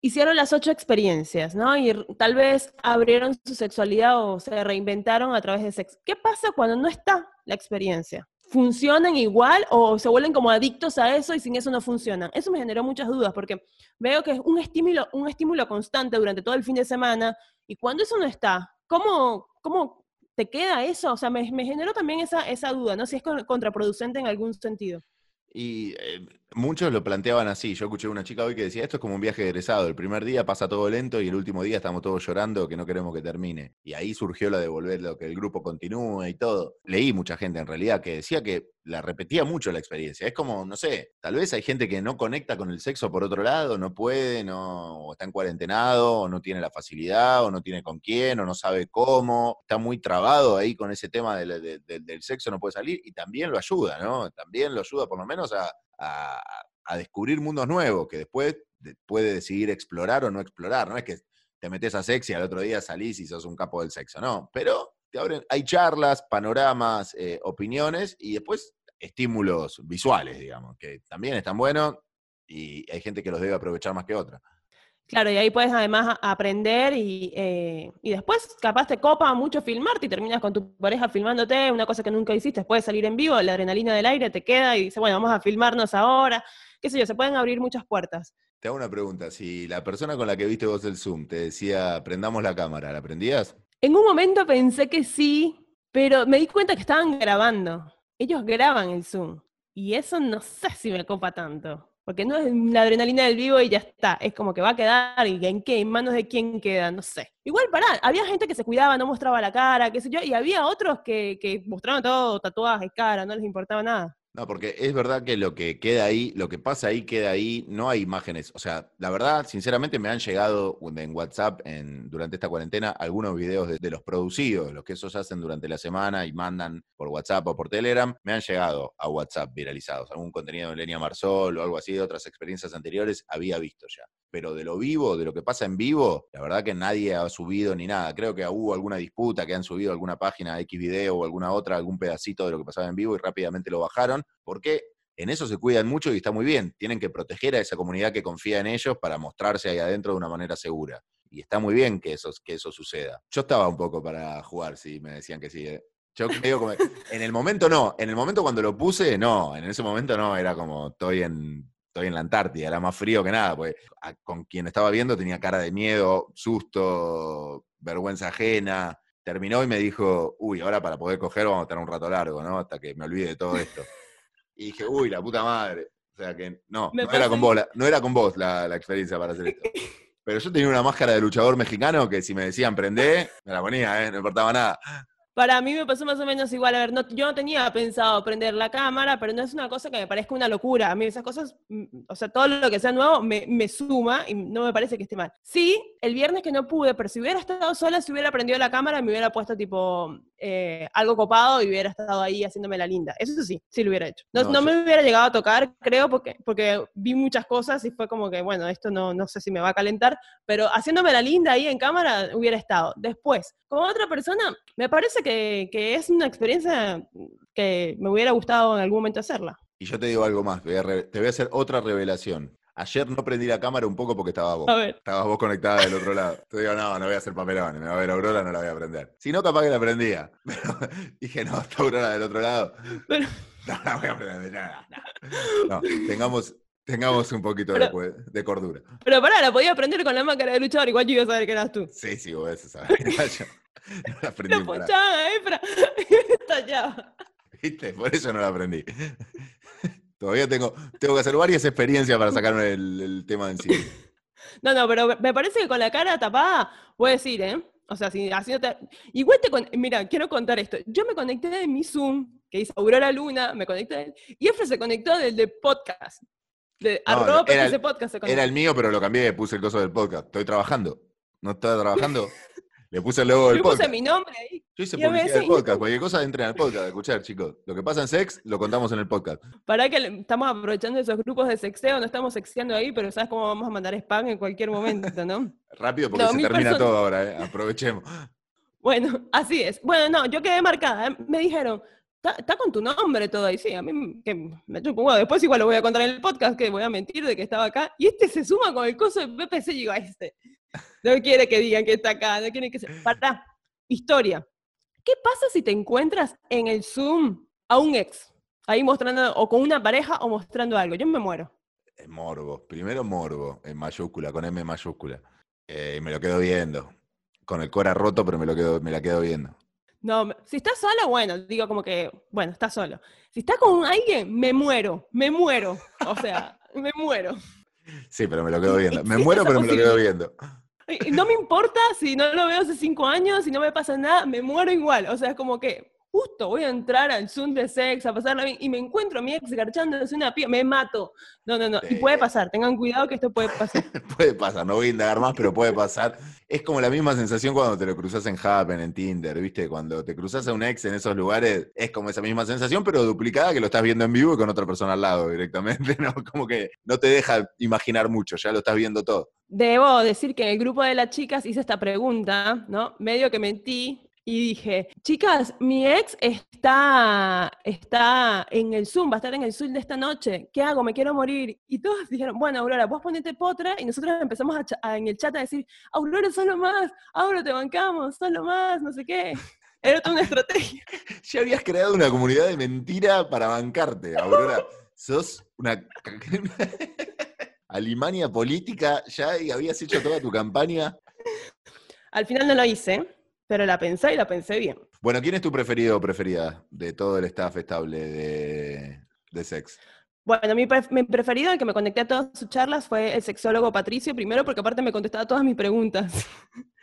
hicieron las ocho experiencias, ¿no? Y tal vez abrieron su sexualidad o se reinventaron a través de sexo. ¿Qué pasa cuando no está la experiencia? ¿Funcionan igual o se vuelven como adictos a eso y sin eso no funcionan? Eso me generó muchas dudas porque veo que es un estímulo, un estímulo constante durante todo el fin de semana y cuando eso no está, ¿cómo, cómo te queda eso? O sea, me, generó también esa, esa duda, ¿no? Si es contraproducente en algún sentido. Y eh, muchos lo planteaban así. Yo escuché una chica hoy que decía, esto es como un viaje egresado. El primer día pasa todo lento y el último día estamos todos llorando que no queremos que termine. Y ahí surgió la de volver, lo que el grupo continúe y todo. Leí mucha gente en realidad que decía que la repetía mucho la experiencia. Es como, no sé, tal vez hay gente que no conecta con el sexo por otro lado, no puede, no, o está en cuarentenado, o no tiene la facilidad, o no tiene con quién, o no sabe cómo. Está muy trabado ahí con ese tema del, del sexo, no puede salir. Y también lo ayuda, ¿no? También lo ayuda por lo menos a a, descubrir mundos nuevos que después puede decidir explorar o no explorar. No es que te metes a sexo y al otro día salís y sos un capo del sexo, no. Pero te abren, hay charlas, panoramas, eh, opiniones y después estímulos visuales, digamos, que también están buenos y hay gente que los debe aprovechar más que otra. Claro, y ahí puedes además aprender y, eh, y, después capaz te copa mucho filmarte y terminas con tu pareja filmándote, una cosa que nunca hiciste, puedes salir en vivo, la adrenalina del aire te queda y dice, bueno, vamos a filmarnos ahora, qué sé yo, se pueden abrir muchas puertas. Te hago una pregunta, si la persona con la que viste vos el Zoom te decía, prendamos la cámara, ¿la prendías? En un momento pensé que sí, pero me di cuenta que estaban grabando. Ellos graban el Zoom. Y eso no sé si me copa tanto. Porque no es la adrenalina del vivo y ya está. Es como que va a quedar en qué, en manos de quién queda, no sé. Igual, pará, había gente que se cuidaba, no mostraba la cara, qué sé yo, y había otros que, que mostraban todo, tatuajes, cara, no les importaba nada. No, porque es verdad que lo que queda ahí, lo que pasa ahí queda ahí, no hay imágenes. O sea, la verdad, sinceramente, me han llegado en WhatsApp en, durante esta cuarentena algunos videos de, los producidos, los que esos hacen durante la semana y mandan por WhatsApp o por Telegram. Me han llegado a WhatsApp viralizados. Algún contenido de Lenia Marsol o algo así de otras experiencias anteriores había visto ya pero de lo vivo, de lo que pasa en vivo, la verdad que nadie ha subido ni nada. Creo que hubo alguna disputa que han subido alguna página X video o alguna otra, algún pedacito de lo que pasaba en vivo y rápidamente lo bajaron, porque en eso se cuidan mucho y está muy bien. Tienen que proteger a esa comunidad que confía en ellos para mostrarse ahí adentro de una manera segura. Y está muy bien que eso, que eso suceda. Yo estaba un poco para jugar, si me decían que sí. ¿eh? Yo creo en el momento no, en el momento cuando lo puse, no, en ese momento no, era como estoy en estoy en la Antártida, era más frío que nada, porque con quien estaba viendo tenía cara de miedo, susto, vergüenza ajena. Terminó y me dijo, uy, ahora para poder coger vamos a tener un rato largo, ¿no? Hasta que me olvide de todo esto. [LAUGHS] Y dije, uy, la puta madre. O sea que no, no era, con vos, la, no era con vos la, experiencia para hacer esto. [LAUGHS] Pero yo tenía una máscara de luchador mexicano que si me decían prendé, me la ponía, ¿eh? no importaba nada. Para mí me pasó más o menos igual. A ver, no, yo no tenía pensado prender la cámara, pero no es una cosa que me parezca una locura. A mí esas cosas, mm, o sea, todo lo que sea nuevo me, me suma y no me parece que esté mal. Sí, el viernes que no pude, pero si hubiera estado sola, si hubiera prendido la cámara, me hubiera puesto tipo eh, algo copado y hubiera estado ahí haciéndome la linda. Eso sí, sí lo hubiera hecho. No, no, me hubiera llegado a tocar, creo, porque, porque vi muchas cosas y fue como que, bueno, esto no, no sé si me va a calentar, pero haciéndome la linda ahí en cámara hubiera estado. Después, con otra persona, me parece que, que, es una experiencia que me hubiera gustado en algún momento hacerla. Y yo te digo algo más, te voy a hacer otra revelación. Ayer no prendí la cámara un poco porque estaba vos. Estabas vos conectada del otro lado. Te digo, no, no voy a hacer papelón, me va a ver Aurora, no la voy a prender. Si no, capaz que la prendía. [LAUGHS] Pero dije, no, está Aurora del otro lado. [LAUGHS] No la voy a prender, nada. No, tengamos, Tengamos un poquito de, cordura. Pero pará, la podía prender con la máscara de luchador, igual yo iba a saber que eras tú. Sí, sí, vos eso sabés. [LAUGHS] no la aprendí. La ponchada, eh, pero estallaba. ¿Viste? Por eso no la aprendí. Todavía tengo, tengo que hacer varias experiencias para sacarme el, tema de encima. [LAUGHS] No, no, pero me parece que con la cara tapada, voy a decir, ¿eh? O sea, si haciéndote. Igual te. Mira, quiero contar esto. Yo me conecté de mi Zoom, que dice Aurora Luna, me conecté. Y Efra se conectó del de podcast. De era, el, podcast era el mío, pero lo cambié, puse el coso del podcast. Estoy trabajando. ¿No estaba trabajando? [LAUGHS] Le puse el logo del podcast. Yo puse mi nombre ahí. Yo hice publicidad del podcast. Cualquier cosa entren al podcast a escuchar, chicos. Lo que pasa en sex, lo contamos en el podcast. Para que estamos aprovechando esos grupos de sexeo, no estamos sexeando ahí, pero sabes cómo vamos a mandar spam en cualquier momento, ¿no? [LAUGHS] Rápido, porque se termina todo ahora, ¿eh? Aprovechemos. [LAUGHS] Bueno, así es. Bueno, no, yo quedé marcada. ¿eh? Me dijeron, Está, con tu nombre todo ahí, sí, a mí que me chupo bueno, después igual lo voy a contar en el podcast, que voy a mentir de que estaba acá, y este se suma con el coso de PPC y digo, este, no quiere que digan que está acá, no quiere que se... Para, historia. ¿Qué pasa si te encuentras en el Zoom a un ex? Ahí mostrando, o con una pareja, o mostrando algo. Yo me muero. Morbo. Primero morbo, en mayúscula, con M mayúscula. Eh, me lo quedo viendo. Con el cora roto, pero me, lo quedo, me la quedo viendo. No, si estás solo, bueno, digo como que, bueno, estás solo. Si estás con alguien, me muero, me muero. O sea, [LAUGHS] me muero. Sí, pero me lo quedo viendo. Me muero, pero me lo quedo viendo. No me importa si no lo veo hace cinco años, si no me pasa nada, me muero igual. O sea, es como que justo voy a entrar al Zoom de sex, a pasarla bien, y me encuentro a mi ex garchándose una piba, me mato. No, no, no. Y puede pasar, tengan cuidado que esto puede pasar. [LAUGHS] puede pasar, no voy a indagar más, pero puede pasar. Es como la misma sensación cuando te lo cruzas en Happen, en Tinder, ¿viste? Cuando te cruzas a un ex en esos lugares, es como esa misma sensación, pero duplicada que lo estás viendo en vivo y con otra persona al lado directamente, [LAUGHS] ¿no? Como que no te deja imaginar mucho, ya lo estás viendo todo. Debo decir que en el grupo de las chicas hice esta pregunta, ¿no? Medio que mentí, y dije, chicas, mi ex está, está en el Zoom, va a estar en el Zoom de esta noche, ¿qué hago? Me quiero morir. Y todos dijeron, bueno, Aurora, vos ponete potra, y nosotros empezamos en el chat a decir, Aurora, sos lo más, Aurora, te bancamos, sos lo más, no sé qué. Era toda una estrategia. [LAUGHS] ya habías creado una comunidad de mentira para bancarte, Aurora. [LAUGHS] sos una... [LAUGHS] Alemania política, ya habías hecho toda tu campaña. Al final no lo hice, pero la pensé y la pensé bien. Bueno, ¿quién es tu preferido o preferida de todo el staff estable de, de Sex? Bueno, mi, mi, preferido, el que me conecté a todas sus charlas, fue el sexólogo Patricio, primero porque aparte me contestaba todas mis preguntas. [LAUGHS]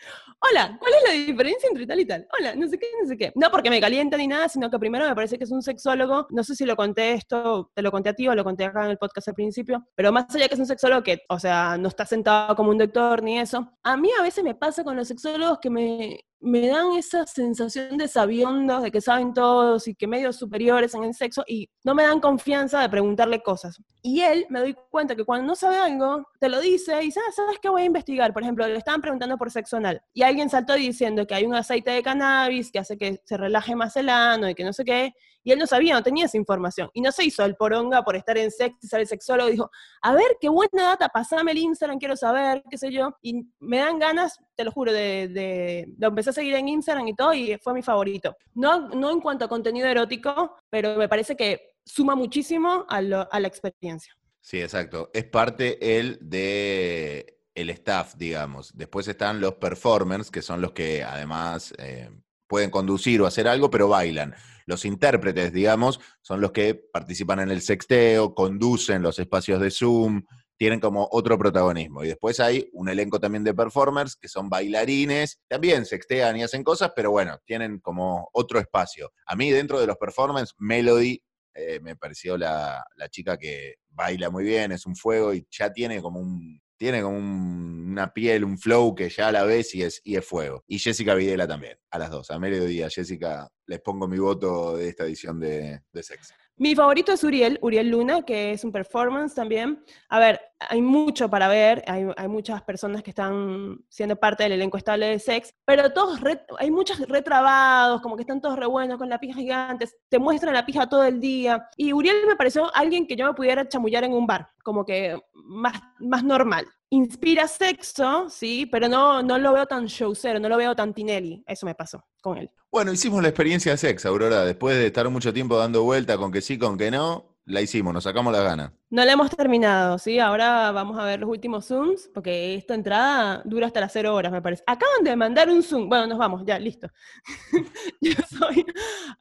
Hola, ¿cuál es la diferencia entre tal y tal? Hola, no sé qué, no sé qué. No porque me calienta ni nada, sino que primero me parece que es un sexólogo, no sé si lo conté esto, te lo conté a ti o lo conté acá en el podcast al principio, pero más allá que es un sexólogo que, o sea, no está sentado como un doctor ni eso, a mí a veces me pasa con los sexólogos que me, me dan esa sensación de sabiondos, de que saben todos y que medios superiores en el sexo y no me dan confianza de preguntarle cosas. Y él, me doy cuenta que cuando no sabe algo, te lo dice y dice, ah, ¿sabes qué voy a investigar? Por ejemplo, le estaban preguntando por sexo anal y alguien saltó diciendo que hay un aceite de cannabis que hace que se relaje más el ano y que no sé qué, y él no sabía, no tenía esa información. Y no se hizo el poronga por estar en sexo y el sexólogo. Dijo, a ver, qué buena data, pasame el Instagram, quiero saber, qué sé yo. Y me dan ganas, te lo juro, de, de empecé a seguir en Instagram y todo, y fue mi favorito. No, no en cuanto a contenido erótico, pero me parece que suma muchísimo a, la experiencia. Sí, exacto. Es parte él de el staff, digamos. Después están los performers, que son los que además eh, pueden conducir o hacer algo, pero bailan. Los intérpretes, digamos, son los que participan en el sexteo, conducen los espacios de Zoom, tienen como otro protagonismo. Y después hay un elenco también de performers que son bailarines, también sextean y hacen cosas, pero bueno, tienen como otro espacio. A mí dentro de los performers, Melody eh, me pareció la, la, chica que baila muy bien, es un fuego y ya tiene como un, tiene como una piel, un flow que ya a la ves y es, y es fuego. Y Jessica Videla también, a las dos, a mediodía. Jessica, les pongo mi voto de esta edición de, de Sex. Mi favorito es Uriel, Uriel Luna, que es un performance también. A ver, hay mucho para ver, hay, muchas personas que están siendo parte del elenco estable de Sex, pero todos, hay muchos retrabados, como que están todos re buenos con la pija gigantes, te muestran la pija todo el día. Y Uriel me pareció alguien que yo me pudiera chamullar en un bar, como que más, más normal inspira sexo, sí, pero no, no lo veo tan showcero, no lo veo tan Tinelli. Eso me pasó con él. Bueno, hicimos la experiencia de sexo, Aurora. Después de estar mucho tiempo dando vuelta con que sí, con que no, la hicimos, nos sacamos la gana. No la hemos terminado, ¿sí? Ahora vamos a ver los últimos Zooms, porque esta entrada dura hasta las cero horas, me parece. Acaban de mandar un Zoom. Bueno, nos vamos, ya, listo. [LAUGHS] Yo soy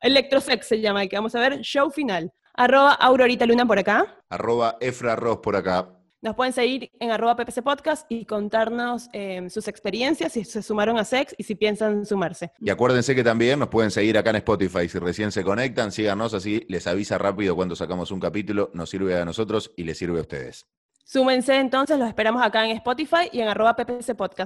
Electrosex, se llama, el que vamos a ver, show final. Arroba Aurorita Luna por acá. Arroba Efra Ross por acá. Nos pueden seguir en arroba PPC Podcast y contarnos eh, sus experiencias, si se sumaron a Sex y si piensan sumarse. Y acuérdense que también nos pueden seguir acá en Spotify. Si recién se conectan, síganos así, les avisa rápido cuando sacamos un capítulo, nos sirve a nosotros y les sirve a ustedes. Súmense entonces, los esperamos acá en Spotify y en arroba PPC Podcast.